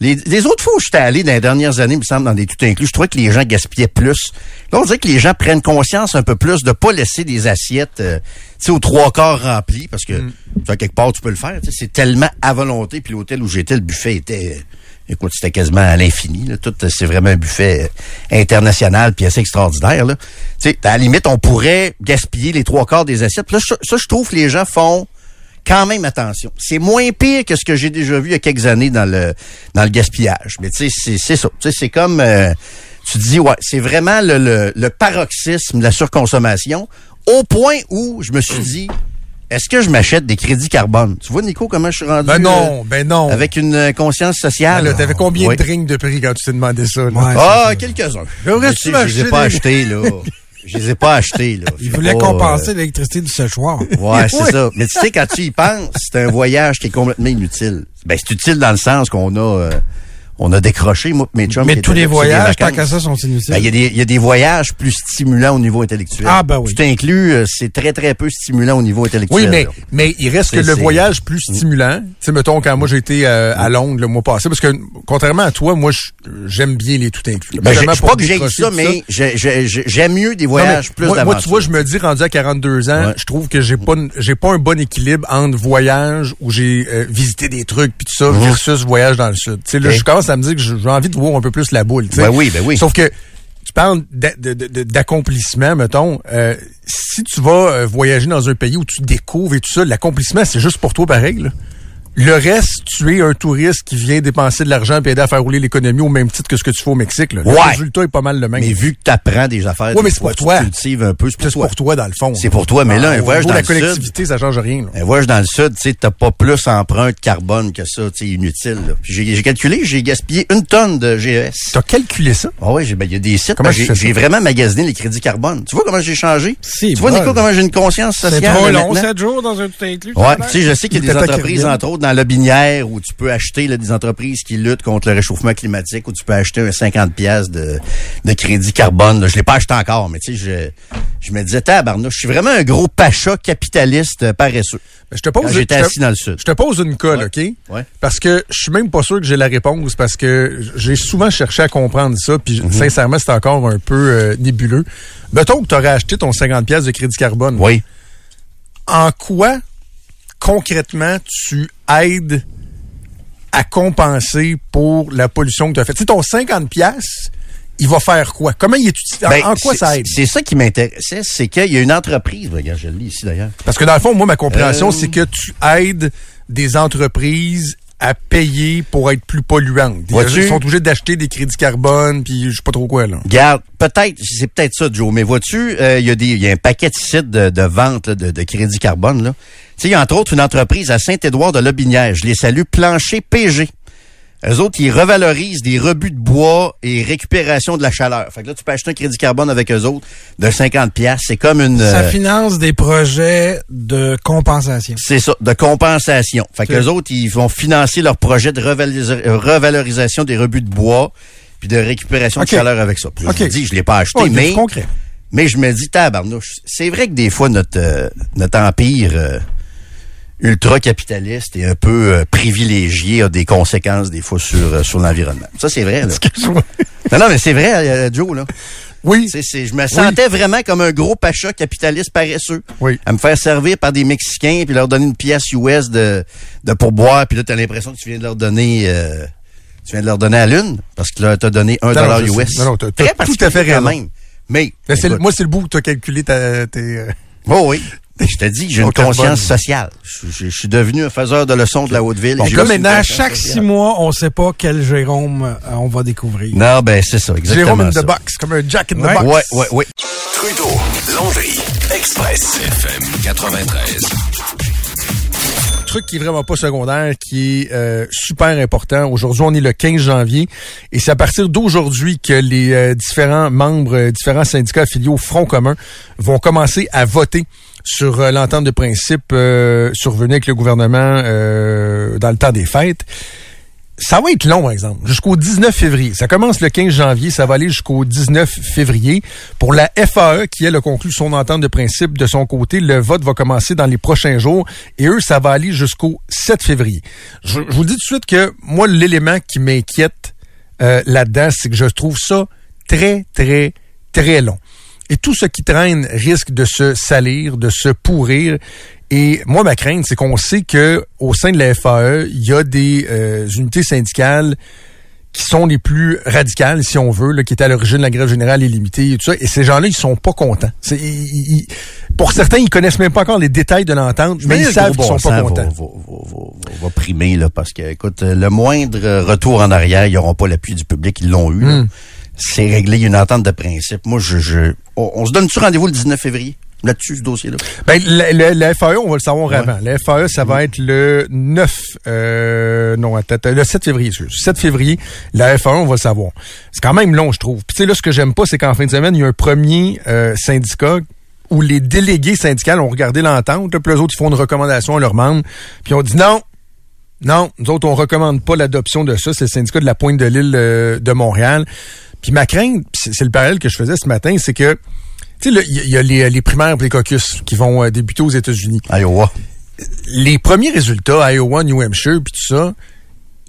les, les autres fois où j'étais allé dans les dernières années, il me semble, dans des tout inclus, je trouvais que les gens gaspillaient plus. Là, on dirait que les gens prennent conscience un peu plus de pas laisser des assiettes, euh, tu sais, aux trois quarts remplies, parce que, Mm. tu vois, quelque part, tu peux le faire. tu sais, C'est tellement à volonté. Puis l'hôtel où j'étais, le buffet était, écoute, c'était quasiment à l'infini. Tout, euh, c'est vraiment un buffet euh, international, puis assez extraordinaire. Là. Tu sais, à la limite, on pourrait gaspiller les trois quarts des assiettes. Là, ça, je trouve que les gens font quand même attention. C'est moins pire que ce que j'ai déjà vu il y a quelques années dans le dans le gaspillage. Mais tu sais, c'est ça. C'est comme euh, tu dis ouais, c'est vraiment le, le, le paroxysme de la surconsommation au point où je me suis dit est-ce que je m'achète des crédits carbone? Tu vois Nico comment je suis rendu Ben non, euh, ben non. avec une euh, conscience Ben sociale. là, T'avais combien Oui. de drinks de prix quand tu t'es demandé ça? là? Ouais. Ah, quelques-uns. Mais tu sais, Je les ai pas des- achetés là. Je les ai pas achetés là. Il Faut voulait pas, compenser euh, l'électricité du séchoir. Ouais, c'est Oui. ça. Mais tu sais, quand tu y penses, c'est un voyage qui est complètement inutile. Ben, c'est utile dans le sens qu'on a, euh, on a décroché, moi, mes chums. Mais tous les voyages, tant qu'à ça, sont inutiles. Ben, il y, a des- il y a des voyages plus stimulants au niveau intellectuel. Ah, ben oui. Tout inclus, euh, c'est très, très peu stimulant au niveau intellectuel. Oui, mais, là. mais il reste que le voyage plus stimulant. Tu sais, mettons, quand moi j'ai été euh, à Londres le mois passé, parce que contrairement à toi, moi, j'aime bien les tout inclus. Ben, je pas que décrocher, ça, mais j'ai- j'ai- j'ai- j'aime mieux des Non, voyages plus moi, moi, tu vois, je me dis, rendu à 42 ans, Ouais. je trouve que j'ai pas, j'ai pas un bon équilibre entre voyage où j'ai euh, visité des trucs puis tout ça versus voyage dans le sud. Tu sais, là, Mhm. Je commence à me dire que j'ai envie de voir un peu plus la boule. Ben oui, ben oui. Sauf que tu parles d'accomplissement, mettons. euh, si tu vas euh, voyager dans un pays où tu découvres et tout ça, l'accomplissement, c'est juste pour toi pareil. là. Le reste, tu es un touriste qui vient dépenser de l'argent et aider à faire rouler l'économie au même titre que ce que tu fais au Mexique. là. Le Ouais. résultat est pas mal le même. Mais vu que tu apprends des affaires, Ouais, mais c'est pour fois, tu toi. cultives un peu, c'est c'est pour toi. pour toi, dans le fond. C'est pour toi, mais là, un voyage dans la le sud, collectivité, ça change rien. là. Un voyage dans le sud, tu sais, t'as pas plus empreinte carbone que ça, tu sais, inutile. J'ai calculé, j'ai gaspillé une tonne de GES. T'as calculé ça? Ah ouais, j'ai- ben, il y a des sites. Ben, j'ai vraiment magasiné les crédits carbone. Tu vois comment j'ai changé? C'est tu vois. Nico, comment j'ai une conscience sociale? C'est trop long, maintenant? 7 jours dans un tout inclus. Ouais, tu sais, je sais qu'il y a des entreprises, entre autres, dans la binière, où tu peux acheter là, des entreprises qui luttent contre le réchauffement climatique, où tu peux acheter un 50 pièces de, de crédit carbone. là. Je l'ai pas acheté encore, mais tu sais, je, je me disais, tabarnouche, je suis vraiment un gros pacha capitaliste euh, paresseux. Ben, je te pose, j'étais assis dans le sud. Je te pose une colle, OK? Ouais. Parce que je suis même pas sûr que j'ai la réponse parce que j'ai souvent cherché à comprendre ça, puis Mhm. sincèrement, c'est encore un peu euh, nébuleux. Mettons que tu aurais acheté ton 50 pièces de crédit carbone. Oui. En quoi, concrètement, tu aides à compenser pour la pollution que tu as faite? Tu sais, ton 50 pièces, il va faire quoi? Comment il est utilisé? En- Ben, en quoi ça aide? C'est ça qui m'intéressait, c'est qu'il y a une entreprise, regarde, je le lis ici d'ailleurs. Parce que dans le fond, moi, ma compréhension, Euh, c'est que tu aides des entreprises à payer pour être plus polluantes. Ils sont obligés d'acheter des crédits carbone, puis je sais pas trop quoi, là. Garde, peut-être, c'est peut-être ça, Joe, mais vois-tu, euh, il y a des, y a un paquet de sites de, de vente là, de, de crédit carbone, là. Tu sais, il y a entre autres une entreprise à Saint-Édouard de Lobinière. Je les salue, Plancher PG. Eux autres, ils revalorisent des rebuts de bois et récupération de la chaleur. Fait que là, tu peux acheter un crédit carbone avec eux autres de 50 pièces. C'est comme une... Ça euh, finance des projets de compensation. c'est ça, de compensation. Fait que Ok. les autres, ils vont financer leur projet de euh, revalorisation des rebuts de bois puis de récupération de chaleur avec ça. Puis là, Ok. Je dis, je l'ai pas acheté, mais concret. mais je me dis, tabarnouche, c'est vrai que des fois, notre, euh, notre empire euh, ultra-capitaliste et un peu euh, privilégié a des conséquences, des fois, sur, euh, sur l'environnement. Ça, c'est vrai, là. non, non, mais c'est vrai, euh, Joe, là. Oui. C'est, c'est- je me sentais vraiment comme un gros pacha capitaliste paresseux. Oui. À me faire servir par des Mexicains, puis leur donner une pièce US de, de pourboire, puis là, t'as l'impression que tu viens de leur donner... tu viens de leur donner à l'une, parce que là, t'as donné un dollar US. Non, non, t'as- t'as tout à fait raison. même. Mais, c'est moi, c'est le bout où tu as calculé ta, tes. Oh oui. Je te dis, j'ai une carbone. conscience sociale. Je, je- je suis devenu un faiseur de leçons de la Haute-Ville. J'ai là, maintenant, chaque sociale. six mois, on sait pas quel Jérôme euh, on va découvrir. Non, ben, c'est ça, exactement Jérôme in ça. the box, comme un Jack in the box. Ouais, ouais, ouais. Trudeau, Landry, Express, FM 93. truc qui est vraiment pas secondaire, qui est euh, super important. Aujourd'hui, on est le 15 janvier et c'est à partir d'aujourd'hui que les euh, différents membres, euh, différents syndicats affiliés au Front commun vont commencer à voter sur euh, l'entente de principe euh, survenue avec le gouvernement euh, dans le temps des fêtes. Ça va être long, par exemple, jusqu'au 19 février. Ça commence le 15 janvier, ça va aller jusqu'au 19 février. Pour la FAE, qui, elle, a conclu son entente de principe de son côté, le vote va commencer dans les prochains jours et eux, ça va aller jusqu'au 7 février. Je, vous dis tout de suite que moi, l'élément qui m'inquiète euh, là-dedans, c'est que je trouve ça très, très, très long. Et tout ce qui traîne risque de se salir, de se pourrir. Et moi, ma crainte, c'est qu'on sait que au sein de la FAE, il y a des euh, unités syndicales qui sont les plus radicales, si on veut, là, qui étaient à l'origine de la grève générale illimitée et tout ça. Et ces gens-là, ils sont pas contents. Ils- ils- pour certains, ils connaissent même pas encore les détails de l'entente, mais ils savent qu'ils sont bon pas sens contents. Va, va, va, va- primer, là, parce que, écoute, le moindre retour en arrière, ils n'auront pas l'appui du public, ils l'ont eu. là. Hmm. C'est réglé, il y a une entente de principe. Moi, je, je on, on se donne-tu rendez-vous le 19 février? Là-dessus, ce dossier-là? Ben, la FAE, on va le savoir avant. La FAE, ça va être le 9, euh, non, attends, le 7 février, excuse. 7 février, la FAE, on va le savoir. C'est quand même long, je trouve. Puis tu sais, là, ce que j'aime pas, c'est qu'en fin de semaine, il y a un premier euh, syndicat où les délégués syndicaux ont regardé l'entente, puis les autres, ils font une recommandation à leurs membres, puis on dit non, non, nous autres, on recommande pas l'adoption de ça. C'est le syndicat de la Pointe de l'île euh, de Montréal. Puis ma crainte, c'est le parallèle que je faisais ce matin, c'est que, tu sais, il y, a- les, les primaires et les caucus qui vont euh, débuter aux États-Unis. Iowa. Les premiers résultats, Iowa, New Hampshire, puis tout ça,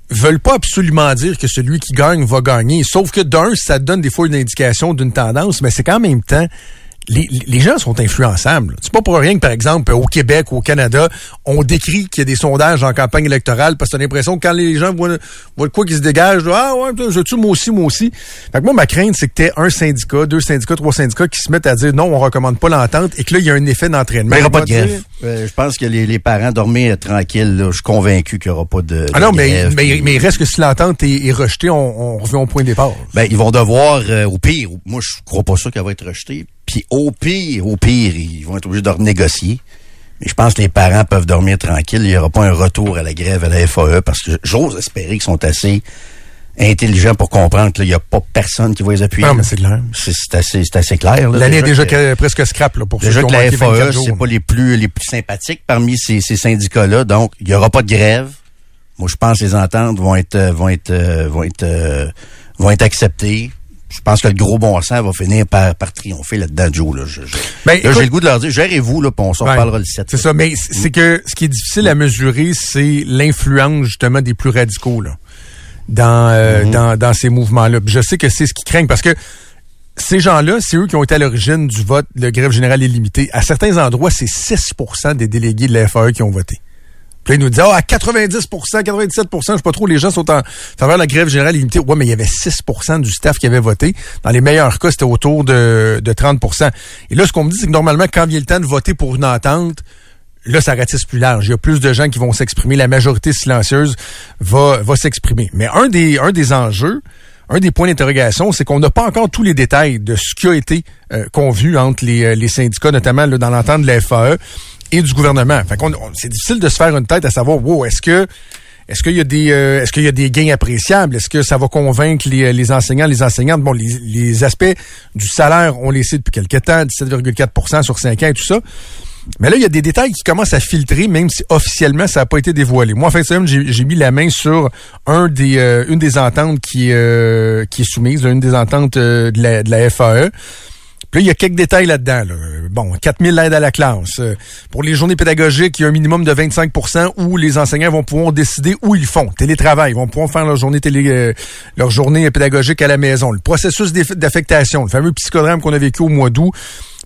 veulent pas absolument dire que celui qui gagne va gagner. Sauf que d'un, ça donne des fois une indication d'une tendance, mais c'est qu'en même temps, les, les gens sont influençables. C'est pas pour rien que, par exemple, au Québec ou au Canada, on décrit qu'il y a des sondages en campagne électorale parce que t'as l'impression que quand les gens voient, voient de quoi qui se dégage, ah ouais, je tue moi aussi, moi aussi. Fait que moi, ma crainte, c'est que t'aies un syndicat, deux syndicats, trois syndicats qui se mettent à dire non, on recommande pas l'entente et que là, il y a un effet d'entraînement. Mais il n'y aura pas de grève. Euh, je pense que les, les parents dormaient euh, tranquilles. là. Je suis convaincu qu'il n'y aura pas de, Ah non, mais, grève. mais, mais il reste que si l'entente est, est rejetée, on, on revient au point de départ. Ben, ils vont devoir, euh, au pire, moi je crois pas ça qu'elle va être rejetée. Puis au pire, au pire, ils vont être obligés de renégocier. Mais je pense que les parents peuvent dormir tranquilles. Il n'y aura pas un retour à la grève à la FAE parce que j'ose espérer qu'ils sont assez intelligents pour comprendre qu'il n'y a pas personne qui va les appuyer. Non, mais c'est clair. C'est assez, clair. L'année est déjà que- que- presque scrap là, pour ceux Déjà qui ont que la manqué 24 FAE, c'est pas les plus les plus sympathiques parmi ces, ces syndicats-là. Donc, il y aura pas de grève. Moi, je pense que les ententes vont être euh, vont être euh, vont être euh, vont être acceptées. Je pense que le gros bon sens va finir par, par triompher là-dedans, Joe. Là, Ben, j'ai le goût de leur dire, gérez-vous, là, puis on s'en Ouais. reparlera le 7. C'est ça, mais c'est que ce qui est difficile à mesurer, c'est l'influence justement des plus radicaux là, dans, euh, Mm-hmm. dans, dans ces mouvements-là. Je sais que c'est ce qui craignent parce que ces gens-là, c'est eux qui ont été à l'origine du vote de grève générale illimitée. À certains endroits, c'est 6% des délégués de la FAE qui ont voté. Puis là, ils nous disent, ah, à 90% 97% je sais pas trop, les gens sont en faveur de la grève générale illimitée. Ouais, mais il y avait 6% du staff qui avait voté. Dans les meilleurs cas, c'était autour de, de 30% Et là, ce qu'on me dit, c'est que normalement, quand vient le temps de voter pour une entente, là, ça ratisse plus large. Il y a plus de gens qui vont s'exprimer. La majorité silencieuse va, va s'exprimer. Mais un des, un des enjeux, un des points d'interrogation, c'est qu'on n'a pas encore tous les détails de ce qui a été euh, convenu entre les, euh, les syndicats, notamment là, dans l'entente de la FAE et du gouvernement. Fait qu'on, on- c'est difficile de se faire une tête à savoir, wow, est-ce que est-ce qu'il y a des euh, est-ce qu'il y a des gains appréciables? Est-ce que ça va convaincre les, les enseignants, les enseignantes? Bon, les, les aspects du salaire, on les sait depuis quelque temps, 17,4% sur 5 ans et tout ça. Mais là, il y a des détails qui commencent à filtrer, même si officiellement, ça n'a pas été dévoilé. Moi, en fin de semaine, j'ai mis la main sur un des, euh, une des ententes qui, euh, qui est soumise, une des ententes euh, de, la, de la FAE. Puis là, il y a quelques détails là-dedans. Là. Bon, 4000 aides à la classe. Euh, pour les journées pédagogiques, il y a un minimum de 25% où les enseignants vont pouvoir décider où ils font. Télétravail, ils vont pouvoir faire leur journée télé, euh, leur journée pédagogique à la maison. Le processus d'affectation, le fameux psychodrame qu'on a vécu au mois d'août.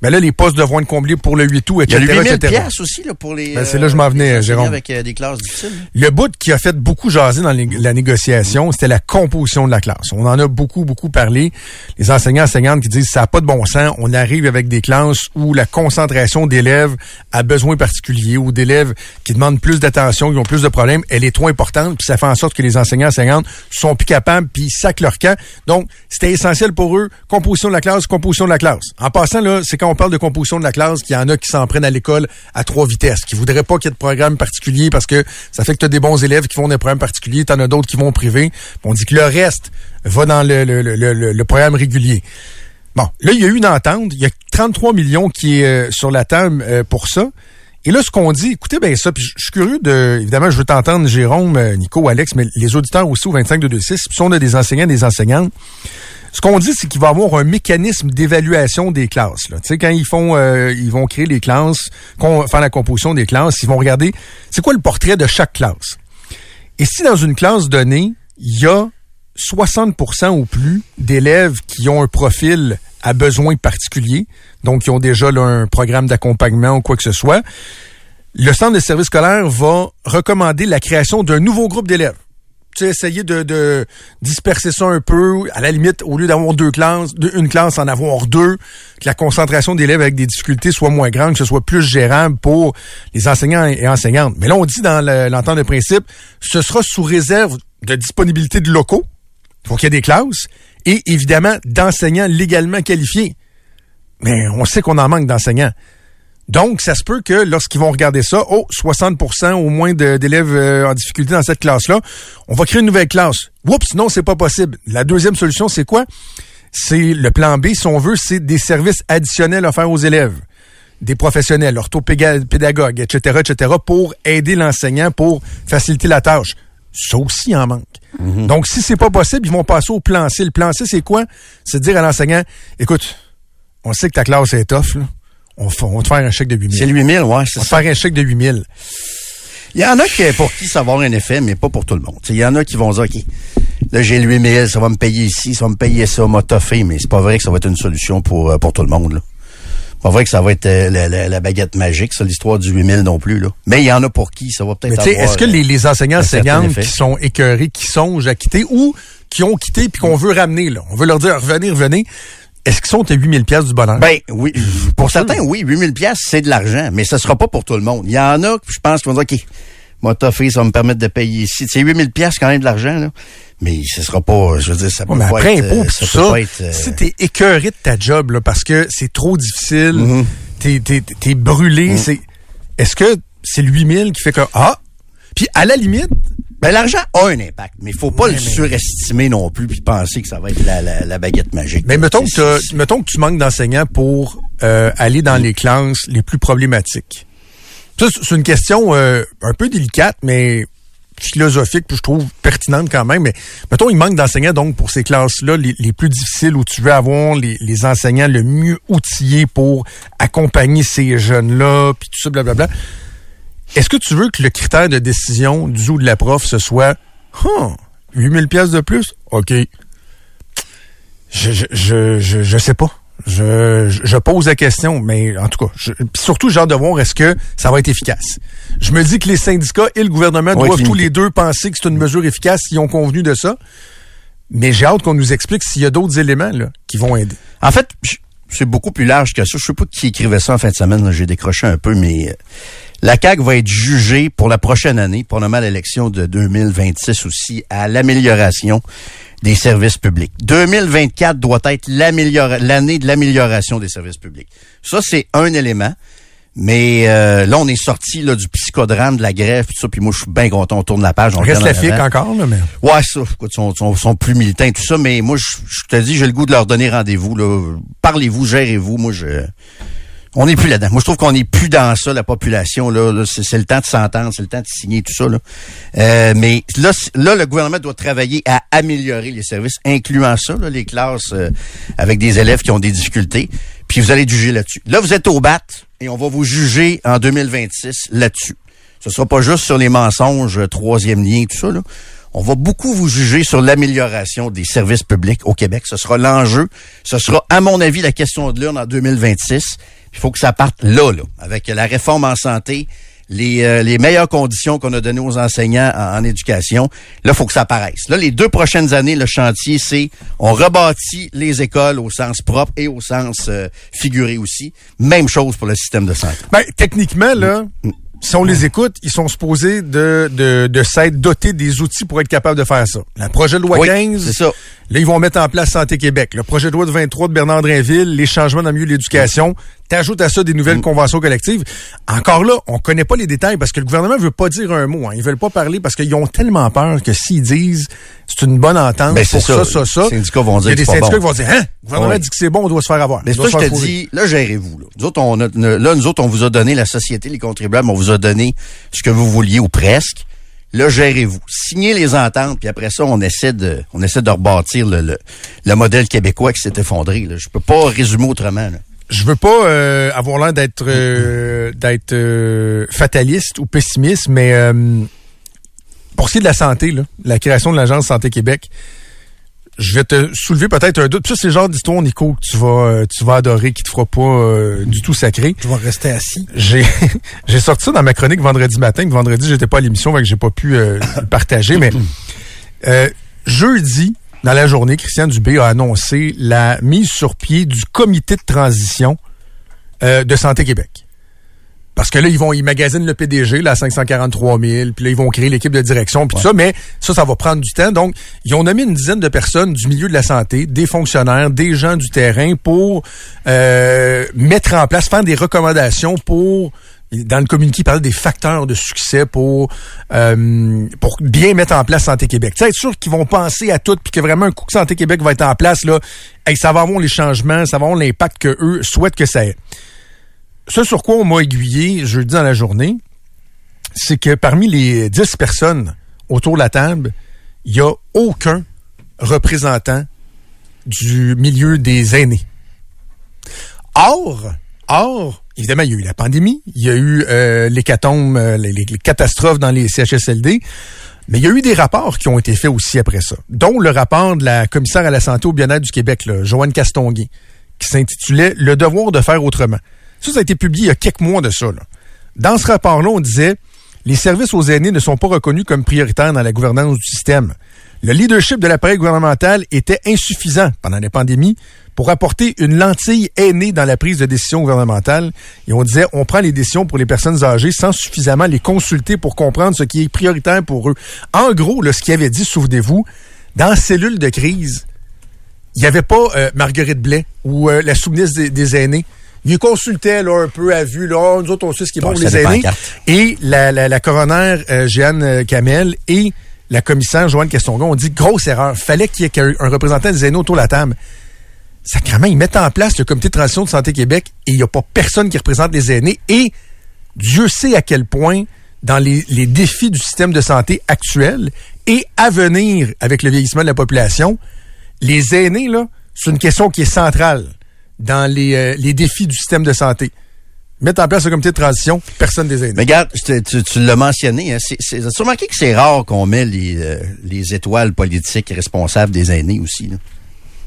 Ben là, les postes devront être comblés pour le 8 août, Il y a etc., le 8000 etc. piastres aussi là, pour les. Ben, c'est là que je m'en euh, venais, Jérôme. Avec euh, des classes difficiles. Le bout qui a fait beaucoup jaser dans la négociation, c'était la composition de la classe. On en a beaucoup, beaucoup parlé. Les enseignants, enseignantes qui disent ça n'a pas de bon sens. On arrive avec des classes où la concentration d'élèves à besoins particuliers ou d'élèves qui demandent plus d'attention, qui ont plus de problèmes, elle est trop importante. Puis ça fait en sorte que les enseignants, enseignantes sont plus capables, puis ils sacent leur camp. Donc, c'était essentiel pour eux. Composition de la classe, composition de la classe. En passant, là, c'est quand on parle de composition de la classe qu'il y en a qui s'en prennent à l'école à trois vitesses, qui voudraient pas qu'il y ait de programme particulier parce que ça fait que tu as des bons élèves qui font des programmes particuliers, tu en as d'autres qui vont. Puis On dit que le reste va dans le, programme régulier. Bon, là, il y a eu une entente. Il y a 33 millions qui est euh, sur la table euh, pour ça. Et là, ce qu'on dit, écoutez bien ça, puis je suis curieux de, évidemment, je veux t'entendre, Jérôme, euh, Nico, Alex, mais les auditeurs aussi au 25226, puis si on a des enseignants, des enseignantes, ce qu'on dit, c'est qu'il va avoir un mécanisme d'évaluation des classes. Là. Tu quand ils font, euh, ils vont créer les classes, faire la composition des classes, ils vont regarder, c'est quoi le portrait de chaque classe? Et si dans une classe donnée, il y a 60% ou plus d'élèves qui ont un profil à besoins particuliers, donc qui ont déjà un programme d'accompagnement ou quoi que ce soit, le centre de service scolaire va recommander la création d'un nouveau groupe d'élèves. Tu sais, essayer de, disperser ça un peu, à la limite, au lieu d'avoir deux classes, une classe, en avoir deux, que la concentration d'élèves avec des difficultés soit moins grande, que ce soit plus gérable pour les enseignants et enseignantes. Mais là, on dit dans le- l'entente de principe, ce sera sous réserve de disponibilité de locaux, faut qu'il y ait des classes, et évidemment d'enseignants légalement qualifiés. Mais on sait qu'on en manque d'enseignants. Donc, ça se peut que lorsqu'ils vont regarder ça, oh, 60% au moins d'élèves euh, en difficulté dans cette classe-là, on va créer une nouvelle classe. Oups, non, c'est pas possible. La deuxième solution, c'est quoi? C'est le plan B, si on veut, c'est des services additionnels offerts aux élèves des professionnels, orthopédagogues, etc., etc., pour aider l'enseignant, pour faciliter la tâche. Ça aussi en manque. Donc, si c'est pas possible, ils vont passer au plan C. Le plan C, c'est quoi? C'est dire à l'enseignant, écoute, on sait que ta classe est tough, là. On, on va te faire un chèque de 8000. C'est le 8000, ouais, On c'est va te ça. faire un chèque de 8000. Il y en a qui, pour qui ça va avoir un effet, mais pas pour tout le monde. Il y en a qui vont dire, OK, là, j'ai le 8000, ça va me payer ici, ça va me payer ça, m'a toffé, mais c'est pas vrai que ça va être une solution pour, euh, pour tout le monde, là. Pas vrai que ça va être euh, la, la- la baguette magique, ça, l'histoire du 8000 non plus, là. Mais il y en a pour qui ça va peut-être avoir, est-ce que euh, les, les enseignants enseignantes qui sont écœurés, qui songent à quitter ou qui ont quitté puis qu'on veut ramener, là, on veut leur dire, revenez, revenez, est-ce qu'ils sont à 8000 pièces du bonheur? Ben oui, pour certains, oui, 8000 pièces c'est de l'argent, mais ce sera pas pour tout le monde. Il y en a, je pense, qui vont dire, OK, moi, toffé, ça va me permettre de payer ici. C'est 8000 pièces quand même de l'argent, là. Mais ce sera pas, je veux dire, ça peut Ouais, mais pas après être... impôt euh, pis tout peut ça, pas être, euh, si t'es écœuré de ta job là, parce que c'est trop difficile, Mhm. t'es, brûlé, c'est est-ce que c'est le 8000 qui fait que ah puis à la limite Ben, l'argent a un impact, mais il faut pas le mais- surestimer non plus puis penser que ça va être la, la, la baguette magique. mais mettons que, mettons que tu manques d'enseignants pour euh, aller dans les classes les plus problématiques. Ça, c'est c'est une question euh, un peu délicate, mais philosophique, puis je trouve pertinente quand même. Mais mettons, il manque d'enseignants donc pour ces classes-là, les, les plus difficiles, où tu veux avoir les, les enseignants le mieux outillés pour accompagner ces jeunes-là, puis tout ça, blablabla. Est-ce que tu veux que le critère de décision du ou de la prof, ce soit huh, 8000 pièces de plus? OK. Je, je, je, je, je sais pas. Je, je, pose la question, mais en tout cas, je, surtout, j'ai hâte de voir est-ce que ça va être efficace. Je me dis que les syndicats et le gouvernement doivent tous les deux penser que c'est une mesure efficace, ils ont convenu de ça. Mais j'ai hâte qu'on nous explique s'il y a d'autres éléments là, qui vont aider. En fait, c'est beaucoup plus large que ça. Je sais pas qui écrivait ça en fin de semaine. J'ai décroché un peu, mais euh, la CAQ va être jugée pour la prochaine année, probablement à l'élection de 2026 aussi, à l'amélioration des services publics. 2024 doit être l'année de l'amélioration des services publics. Ça, c'est un élément. Mais euh, là, on est sorti là, du psychodrame, de la grève, tout ça. Puis moi, je suis bien content. On tourne la page. On Reste la FIC encore, là, mais. Ouais, ça, écoute, sont, sont, sont plus militants et tout ça, mais moi, je, je te dis, j'ai le goût de leur donner rendez-vous. là. Parlez-vous, gérez-vous. Moi, je On n'est plus là-dedans. Moi, je trouve qu'on n'est plus dans ça, la population. Là, c'est, le temps de s'entendre, c'est le temps de signer tout ça. Là. Euh, mais là, là, le gouvernement doit travailler à améliorer les services, incluant ça, là, les classes euh, avec des élèves qui ont des difficultés. Puis vous allez juger là-dessus. Là, vous êtes au BAT et on va vous juger en 2026 là-dessus. Ce sera pas juste sur les mensonges, euh, troisième lien, tout ça. On va beaucoup vous juger sur l'amélioration des services publics au Québec. Ce sera l'enjeu. Ce sera, à mon avis, la question de l'urne en 2026. Il faut que ça parte là, là, avec la réforme en santé, les, euh, les meilleures conditions qu'on a données aux enseignants en, en éducation. Là, il faut que ça apparaisse. Là, les deux prochaines années, le chantier, c'est on rebâtit les écoles au sens propre et au sens euh, figuré aussi. Même chose pour le système de santé. Ben, techniquement, là, si on les écoute, ils sont supposés de, de, de s'être dotés des outils pour être capables de faire ça. Le projet de loi Oui, 15, c'est ça. là, ils vont mettre en place Santé Québec. Le projet de loi de 23 de Bernard Drinville, les changements dans le milieu de l'éducation. T'ajoutes à ça des nouvelles conventions collectives. Encore là, on connaît pas les détails parce que le gouvernement veut pas dire un mot. Hein. Ils veulent pas parler parce qu'ils ont tellement peur que s'ils disent c'est une bonne entente Ben, pour ça, ça. ça, ça. Les syndicats vont dire Il y a des syndicats bon. qui vont dire, hein? Le gouvernement dit que c'est bon, on doit se faire avoir. Mais c'est ça je te dis, là, gérez-vous. Là. Nous autres, on a, là, nous autres, on vous a donné, la société, les contribuables, on vous a donné ce que vous vouliez ou presque. Là, gérez-vous. Signez les ententes, puis après ça, on essaie de, on essaie de rebâtir le, le, le modèle québécois qui s'est effondré. Là. Je peux pas résumer autrement. Là. Je veux pas euh, avoir l'air d'être euh, d'être euh, fataliste ou pessimiste, mais pour ce qui est de la santé, là, la création de l'agence Santé Québec, je vais te soulever peut-être un doute. Puis Ça, c'est le genre d'histoire, Nico, que tu vas tu vas adorer, qui te fera pas du tout sacré. Je vais rester assis. J'ai j'ai sorti ça dans ma chronique vendredi matin. que Vendredi, j'étais pas à l'émission, donc j'ai pas pu le partager. Mais euh, jeudi, dans la journée, Christian Dubé a annoncé la mise sur pied du comité de transition euh, de Santé Québec. Parce que là, ils vont, ils magasinent le PDG, là, à 543 000, puis là, ils vont créer l'équipe de direction, puis tout ça, mais ça, ça va prendre du temps. Donc, ils ont nommé une dizaine de personnes du milieu de la santé, des fonctionnaires, des gens du terrain pour euh, mettre en place, faire des recommandations pour dans le communiqué, il parlait des facteurs de succès pour euh, pour bien mettre en place Santé Québec. Tu sais, être sûr qu'ils vont penser à tout, puis que vraiment un coup que Santé Québec va être en place, là, hey, ça va avoir les changements, ça va avoir l'impact que eux souhaitent que ça ait. Ce sur quoi on m'a aiguillé jeudi dans la journée, c'est que parmi les 10 personnes autour de la table, il n'y a aucun représentant du milieu des aînés. Or, or, évidemment, il y a eu la pandémie, il y a eu euh, l'hécatombe, euh, les, catastrophes dans les CHSLD, mais il y a eu des rapports qui ont été faits aussi après ça, dont le rapport de la commissaire à la santé au bien-être du Québec, Joanne Castonguay, qui s'intitulait Le devoir de faire autrement. Ça, ça a été publié il y a quelques mois de ça. Dans ce rapport-là, on disait les services aux aînés ne sont pas reconnus comme prioritaires dans la gouvernance du système. Le leadership de l'appareil gouvernemental était insuffisant pendant la pandémie pour apporter une lentille aînée dans la prise de décision gouvernementale. Et on disait, on prend les décisions pour les personnes âgées sans suffisamment les consulter pour comprendre ce qui est prioritaire pour eux. En gros, là, ce qu'il avait dit, souvenez-vous, dans la cellule de crise, il n'y avait pas euh, Marguerite Blais ou euh, la sous-ministre des, des aînés. Il consultait là, un peu à vue, là, nous autres, on sait ce qui est bon pour les aînés. Et la, la, la coroner euh, Jeanne Kamel et la commissaire Joanne Castongon ont dit grosse erreur. Fallait qu'il y ait un, un représentant des aînés autour de la table. Sacrement, ils mettent en place le comité de transition de Santé Québec et il n'y a pas personne qui représente les aînés. Et Dieu sait à quel point, dans les, défis du système de santé actuel et à venir avec le vieillissement de la population, les aînés, là, c'est une question qui est centrale dans les, euh, défis du système de santé. Mettre en place un comité de transition, personne des aînés. Mais regarde, tu, l'as mentionné, hein, c'est, c'est, remarqué que c'est rare qu'on met les, euh, les étoiles politiques responsables des aînés aussi?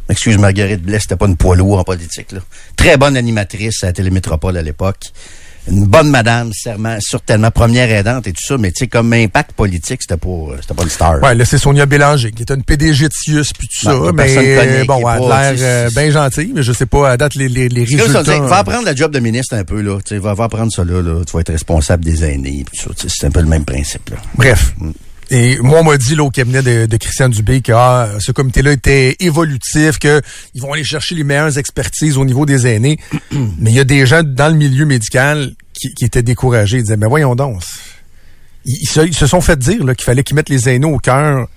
Excuse Marguerite Blais, c'était pas une poids lourd en politique, là. Très bonne animatrice à la Télémétropole à l'époque. Une bonne madame, certainement, certainement première aidante et tout ça, mais tu sais, comme impact politique, c'était pas, euh, c'était pas une star. Ouais, là, c'est Sonia Bélanger, qui est une PDG de Sius, puis tout Non, ça. Mais qui bon, elle a l'air euh, bien gentille, mais je sais pas à date les, les, ça, résultats. va prendre la job de ministre un peu, là. Tu sais, va, va prendre ça là, là. Tu vas être responsable des aînés, puis tout ça. C'est un peu le même principe, là. Bref. Mm. Et moi, on m'a dit là, au cabinet de, de Christian Dubé que ah, ce comité-là était évolutif, que ils vont aller chercher les meilleures expertises au niveau des aînés. Mais il y a des gens dans le milieu médical qui, qui étaient découragés. Ils disaient, mais voyons donc. Ils, ils se, ils se sont fait dire qu'il fallait qu'ils mettent les aînés au cœur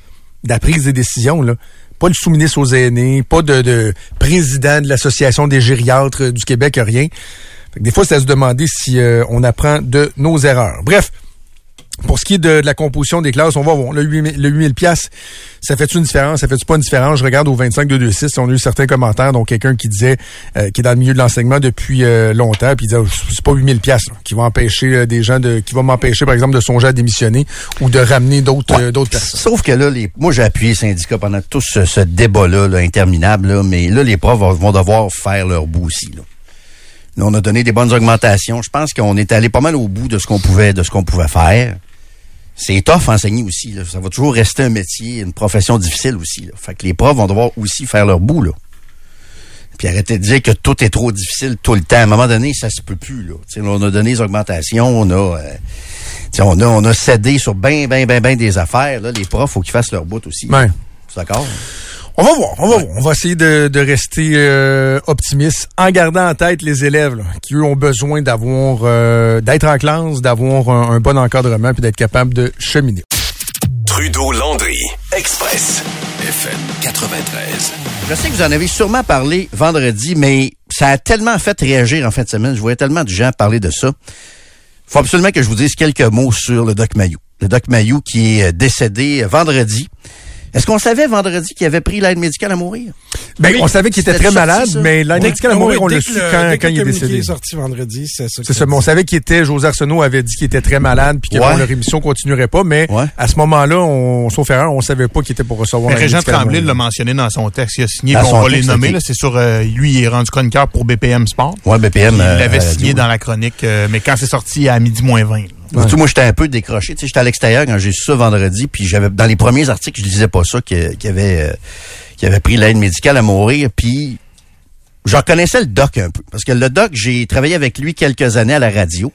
de la prise des décisions. Là. Pas le sous-ministre aux aînés, pas de, de président de l'Association des gériatres du Québec, rien. Fait que des fois, c'est à se demander si euh, on apprend de nos erreurs. Bref, pour ce qui est de, de la composition des classes, on va voir. Le 8000 le 8000 pièces, ça fait une différence? Ça fait pas une différence? Je regarde au 25 de 26, on a eu certains commentaires, dont quelqu'un qui disait, euh, qui est dans le milieu de l'enseignement depuis euh, longtemps, puis il disait, oh, c'est pas 8000 pièces qui va empêcher euh, des gens de, qui va m'empêcher, par exemple, de songer à démissionner ou de ramener d'autres Ouais. euh, d'autres personnes. Sauf que là, les, moi j'ai appuyé les syndicats pendant tout ce, ce débat-là, là, interminable, là, mais là, les profs vont, vont devoir faire leur bout aussi. Là. Là, on a donné des bonnes augmentations. Je pense qu'on est allé pas mal au bout de ce qu'on pouvait, de ce qu'on pouvait faire. C'est tough enseigner aussi. Là. Ça va toujours rester un métier, une profession difficile aussi. Là. Fait que les profs vont devoir aussi faire leur bout. Là. Puis arrêtez de dire que tout est trop difficile tout le temps. À un moment donné, ça se peut plus. Là. Tu sais, là, on a donné des augmentations, on a, euh, on a, on a cédé sur ben, ben, ben, ben des affaires. Là. Les profs, faut qu'ils fassent leur bout aussi. C'est D'accord? On va voir, on va voir. On va essayer de, de rester euh, optimiste en gardant en tête les élèves là, qui, eux, ont besoin d'avoir euh, d'être en classe, d'avoir un, un bon encadrement puis d'être capable de cheminer. Trudeau-Landry, Express, FM 93. Je sais que vous en avez sûrement parlé vendredi, mais ça a tellement fait réagir en fin de semaine. Je voyais tellement de gens parler de ça. faut absolument que je vous dise quelques mots sur le Doc Mayou. Le Doc Mayou qui est euh, décédé vendredi. Est-ce qu'on savait vendredi qu'il avait pris l'aide médicale à mourir? Ben, Oui. on savait qu'il était très sorti, malade, ça. mais l'aide médicale à mourir, on l'a su quand, il est décédé. est sorti vendredi, c'est ça. C'est ça, mais on savait qu'il était, José Arsenault avait dit qu'il était très malade puis que Ouais. bon, leur émission continuerait pas, mais Ouais. à ce moment-là, on, sauf erreur, on savait pas qu'il était pour recevoir Mais l'aide Régent médicale Tremblay l'a mentionné dans son texte. Il a signé, on va les nommer. C'est sur euh, lui, il est rendu chroniqueur pour BPM Sport. Ouais, BPM. il euh, l'avait signé dans la chronique, euh, mais quand c'est sorti à midi moins 20. Vois-tu, Moi, j'étais un peu décroché. Tu sais, j'étais à l'extérieur quand j'ai su ça vendredi, puis j'avais dans les premiers articles, je disais pas ça qu'il avait euh, qu'il avait pris l'aide médicale à mourir, puis je reconnaissais le doc un peu parce que le doc, j'ai travaillé avec lui quelques années à la radio.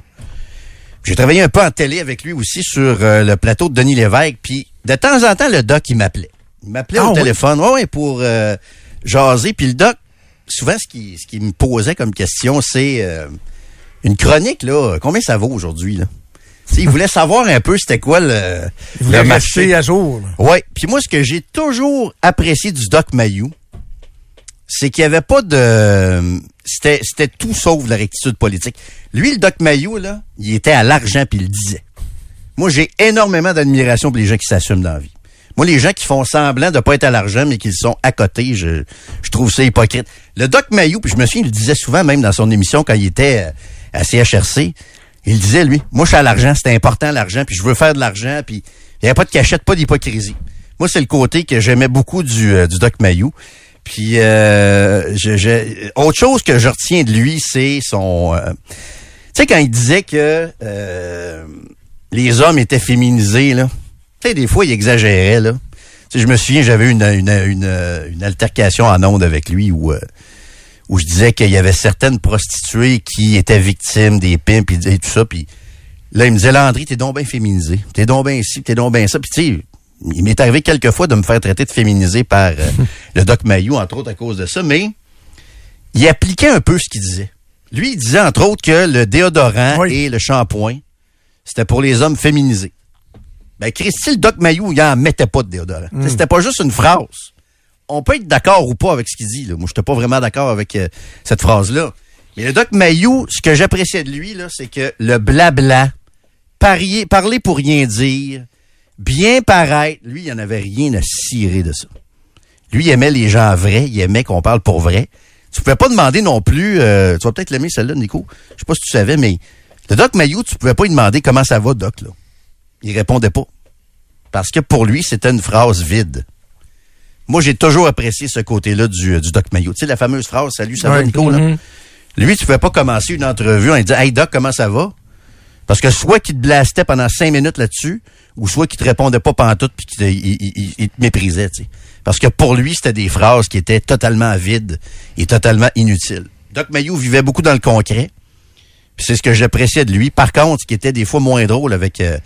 J'ai travaillé un peu en télé avec lui aussi sur euh, le plateau de Denis Lévesque, puis de temps en temps le doc il m'appelait. Il m'appelait Ah au oui? téléphone, ouais, ouais, pour euh, jaser, puis le doc souvent ce qui ce qui me posait comme question, c'est une chronique là, combien ça vaut aujourd'hui là? Il voulait savoir un peu c'était quoi le, Il voulait le rester à jour. Ouais. Puis moi, ce que j'ai toujours apprécié du Doc Mayou, c'est qu'il n'y avait pas de... C'était, c'était tout sauf la rectitude politique. Lui, le Doc Mayou, là, il était à l'argent puis il le disait. Moi, j'ai énormément d'admiration pour les gens qui s'assument dans la vie. Moi, les gens qui font semblant de pas être à l'argent, mais qui sont à côté, je, je trouve ça hypocrite. Le Doc Mayou, puis je me souviens, il le disait souvent, même dans son émission, quand il était euh, à CHRC, il disait, lui, moi, je suis à l'argent, c'est important, l'argent, puis je veux faire de l'argent, puis il n'y avait pas de cachette, pas d'hypocrisie. Moi, c'est le côté que j'aimais beaucoup du, euh, Doc Mayou. Puis, euh, je, autre chose que je retiens de lui, c'est son... euh, tu sais, quand il disait que les hommes étaient féminisés, là, tu sais, des fois, il exagérait, là. Je me souviens, j'avais une, une, une, une altercation en onde avec lui où, où je disais qu'il y avait certaines prostituées qui étaient victimes des pimps et, et tout ça. Puis là, il me disait, Landry, t'es donc bien féminisé. T'es donc bien ici, t'es donc bien ça. Puis tu sais, il m'est arrivé quelques fois de me faire traiter de féminisé par euh, le Doc Mayou, entre autres à cause de ça. Mais il appliquait un peu ce qu'il disait. Lui, il disait, entre autres, que le déodorant Oui. et le shampoing, c'était pour les hommes féminisés. Ben, Christy, le Doc Mayou, il en mettait pas de déodorant. Hmm. C'était pas juste une phrase. On peut être d'accord ou pas avec ce qu'il dit. Moi, j'étais pas vraiment d'accord avec euh, cette phrase-là. Mais le Doc Mayou, ce que j'appréciais de lui, c'est que le blabla, parler pour rien dire, bien paraître, lui, il en avait rien à cirer de ça. Lui, il aimait les gens vrais, il aimait qu'on parle pour vrai. Tu pouvais pas demander non plus, euh, tu vas peut-être l'aimer celle-là, Nico. Je sais pas si tu savais, mais le Doc Mayou, tu pouvais pas lui demander comment ça va, Doc, là. Il répondait pas. Parce que pour lui, c'était une phrase vide. Moi, j'ai toujours apprécié ce côté-là du, euh, du Doc Mayou. Tu sais, la fameuse phrase Salut, ça va. Nico, là? Mhm. Lui, tu pouvais pas commencer une entrevue en lui disant Hey Doc, comment ça va? Parce que soit qu'il te blastait pendant cinq minutes là-dessus, ou soit qu'il te répondait pas pantoute puis qu'il te, il, il- il- te méprisait. Parce que pour lui, c'était des phrases qui étaient totalement vides et totalement inutiles. Doc Mayou vivait beaucoup dans le concret. C'est ce que j'appréciais de lui. Par contre, ce qui était des fois moins drôle avec euh,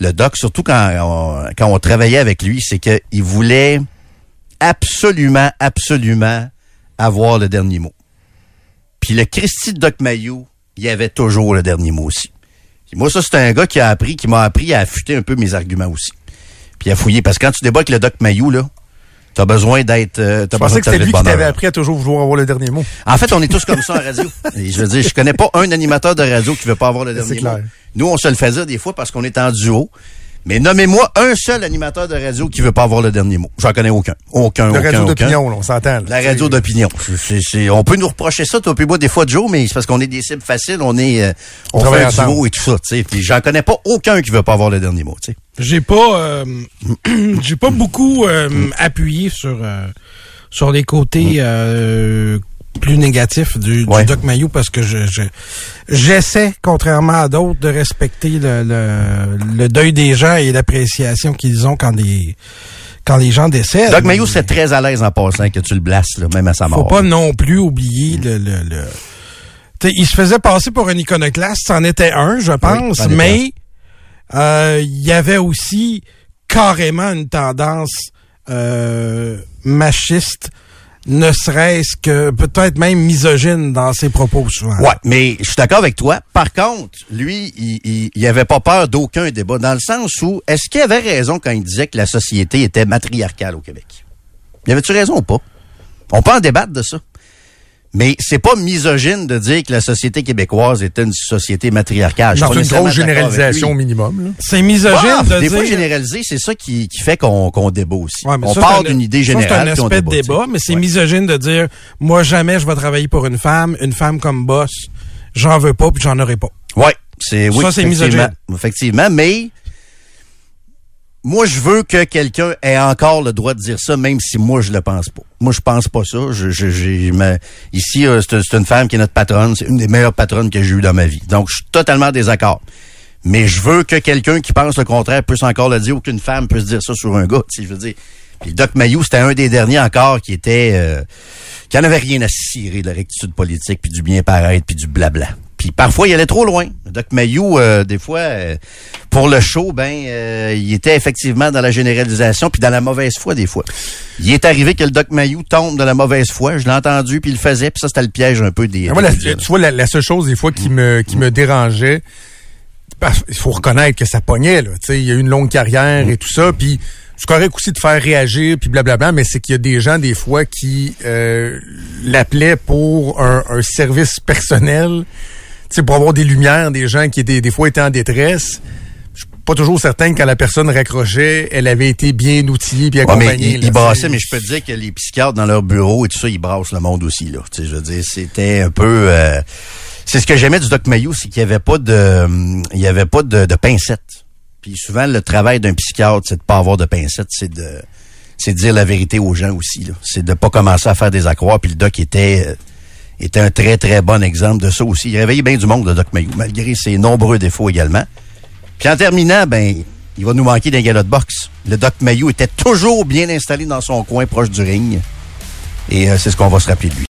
le doc, surtout quand on, quand on travaillait avec lui, c'est qu'il voulait absolument, absolument avoir le dernier mot. Puis le Christy de Doc Mayou, il avait toujours le dernier mot aussi. Puis moi, ça, c'est un gars qui a appris, qui m'a appris à affûter un peu mes arguments aussi. Puis à fouiller. Parce que quand tu débats avec le Doc Mayou, là, T'as besoin d'être. euh, Je pensais que c'était lui qui t'avait appris à toujours vouloir avoir le dernier mot. En fait, on est tous comme ça en radio. Et je veux dire, je connais pas un animateur de radio qui veut pas avoir le dernier clair. mot. Nous, on se le fait dire des fois parce qu'on est en duo. Mais nommez-moi un seul animateur de radio qui veut pas avoir le dernier mot. J'en connais aucun. Aucun, Le aucun, radio aucun. d'opinion, là, on s'entend. là. La radio d'opinion. C'est- c'est- c'est- on peut nous reprocher ça, toi puis moi, des fois, Joe, mais c'est parce qu'on est des cibles faciles, on est, euh, on, On fait un duo et tout ça, tu sais. Puis j'en connais pas aucun qui veut pas avoir le dernier mot, tu sais. J'ai pas, euh, j'ai pas beaucoup euh, appuyé sur euh, sur les côtés euh, plus négatifs du. Doc Mayou parce que je, je- j'essaie, contrairement à d'autres, de respecter le, le, le deuil des gens et l'appréciation qu'ils ont quand les quand les gens décèdent. Doc Mayou, c'est très à l'aise en passant que tu le blasses, là, même à sa mort. Faut pas non plus oublier le, le, le- T'sais, il se faisait passer pour un iconoclaste, c'en était un, je pense, mais euh, il y avait aussi carrément une tendance euh, machiste, ne serait-ce que peut-être même misogyne dans ses propos souvent. Ouais, mais je suis d'accord avec toi. Par contre, lui, il, il, il avait pas peur d'aucun débat, dans le sens où, est-ce qu'il avait raison quand il disait que la société était matriarcale au Québec? Y avait-tu raison ou pas? On peut en débattre de ça. Mais c'est pas misogyne de dire que la société québécoise était une société matriarcale. C'est une grosse généralisation au minimum. là. C'est misogyne Ah, de des dire... fois, généraliser, c'est ça qui, qui fait qu'on débat aussi. Ouais, on ça, part d'une idée générale. C'est un on aspect de débat, mais c'est Ouais. misogyne de dire moi jamais je vais travailler pour une femme, une femme comme boss, j'en veux pas puis j'en aurai pas. Ouais, c'est oui, Ça, c'est misogyne. effectivement, mais moi je veux que quelqu'un ait encore le droit de dire ça, même si moi je le pense pas. Moi je pense pas ça. Je, je, j'ai- ma- ici euh, c'est une femme qui est notre patronne, c'est une des meilleures patronnes que j'ai eues dans ma vie. Donc je suis totalement en désaccord. Mais je veux que quelqu'un qui pense le contraire puisse encore le dire ou qu'une femme puisse dire ça sur un gars. Je veux dire. Doc Mayou, c'était un des derniers encore qui était euh, qui en avait rien à cirer de la rectitude politique, puis du bien paraître, puis du blabla. Puis parfois, il allait trop loin. Doc Mayou, euh, des fois, euh, pour le show, ben, euh, il était effectivement dans la généralisation, puis dans la mauvaise foi, des fois. Il est arrivé que le Doc Mayou tombe dans la mauvaise foi. Je l'ai entendu, puis il le faisait, puis ça, c'était le piège un peu des... Moi, la- des tu vois, la, la seule chose des fois qui me qui me dérangeait, il faut reconnaître que ça pognait. Là. Tu sais, Il y a eu une longue carrière et tout ça, puis c'est correct aussi de faire réagir, puis blablabla, mais c'est qu'il y a des gens des fois qui euh, l'appelaient pour un, un service personnel, sais, pour avoir des lumières, des gens qui des, des fois étaient en détresse. Je suis pas toujours certain que quand la personne raccrochait, elle avait été bien outillée puis Ouais, mais accompagnée. il, là, il brassait, c'est- mais je peux te dire que les psychiatres dans leur bureau et tout ça, ils brassent le monde aussi, là. Tu sais, je veux dire, c'était un peu... euh, c'est ce que j'aimais du Doc Mayou, c'est qu'il y avait pas de... Il y avait pas de, de pincettes. Puis souvent, le travail d'un psychiatre, c'est de pas avoir de pincettes, c'est de... C'est de dire la vérité aux gens aussi, là. C'est de pas commencer à faire des accrocs, puis le Doc était... était un très, très bon exemple de ça aussi. Il réveillait bien du monde, le Doc Mayou, malgré ses nombreux défauts également. Puis en terminant, ben, il va nous manquer d'un galop de boxe. Le Doc Mayou était toujours bien installé dans son coin proche du ring. Et euh, c'est ce qu'on va se rappeler de lui.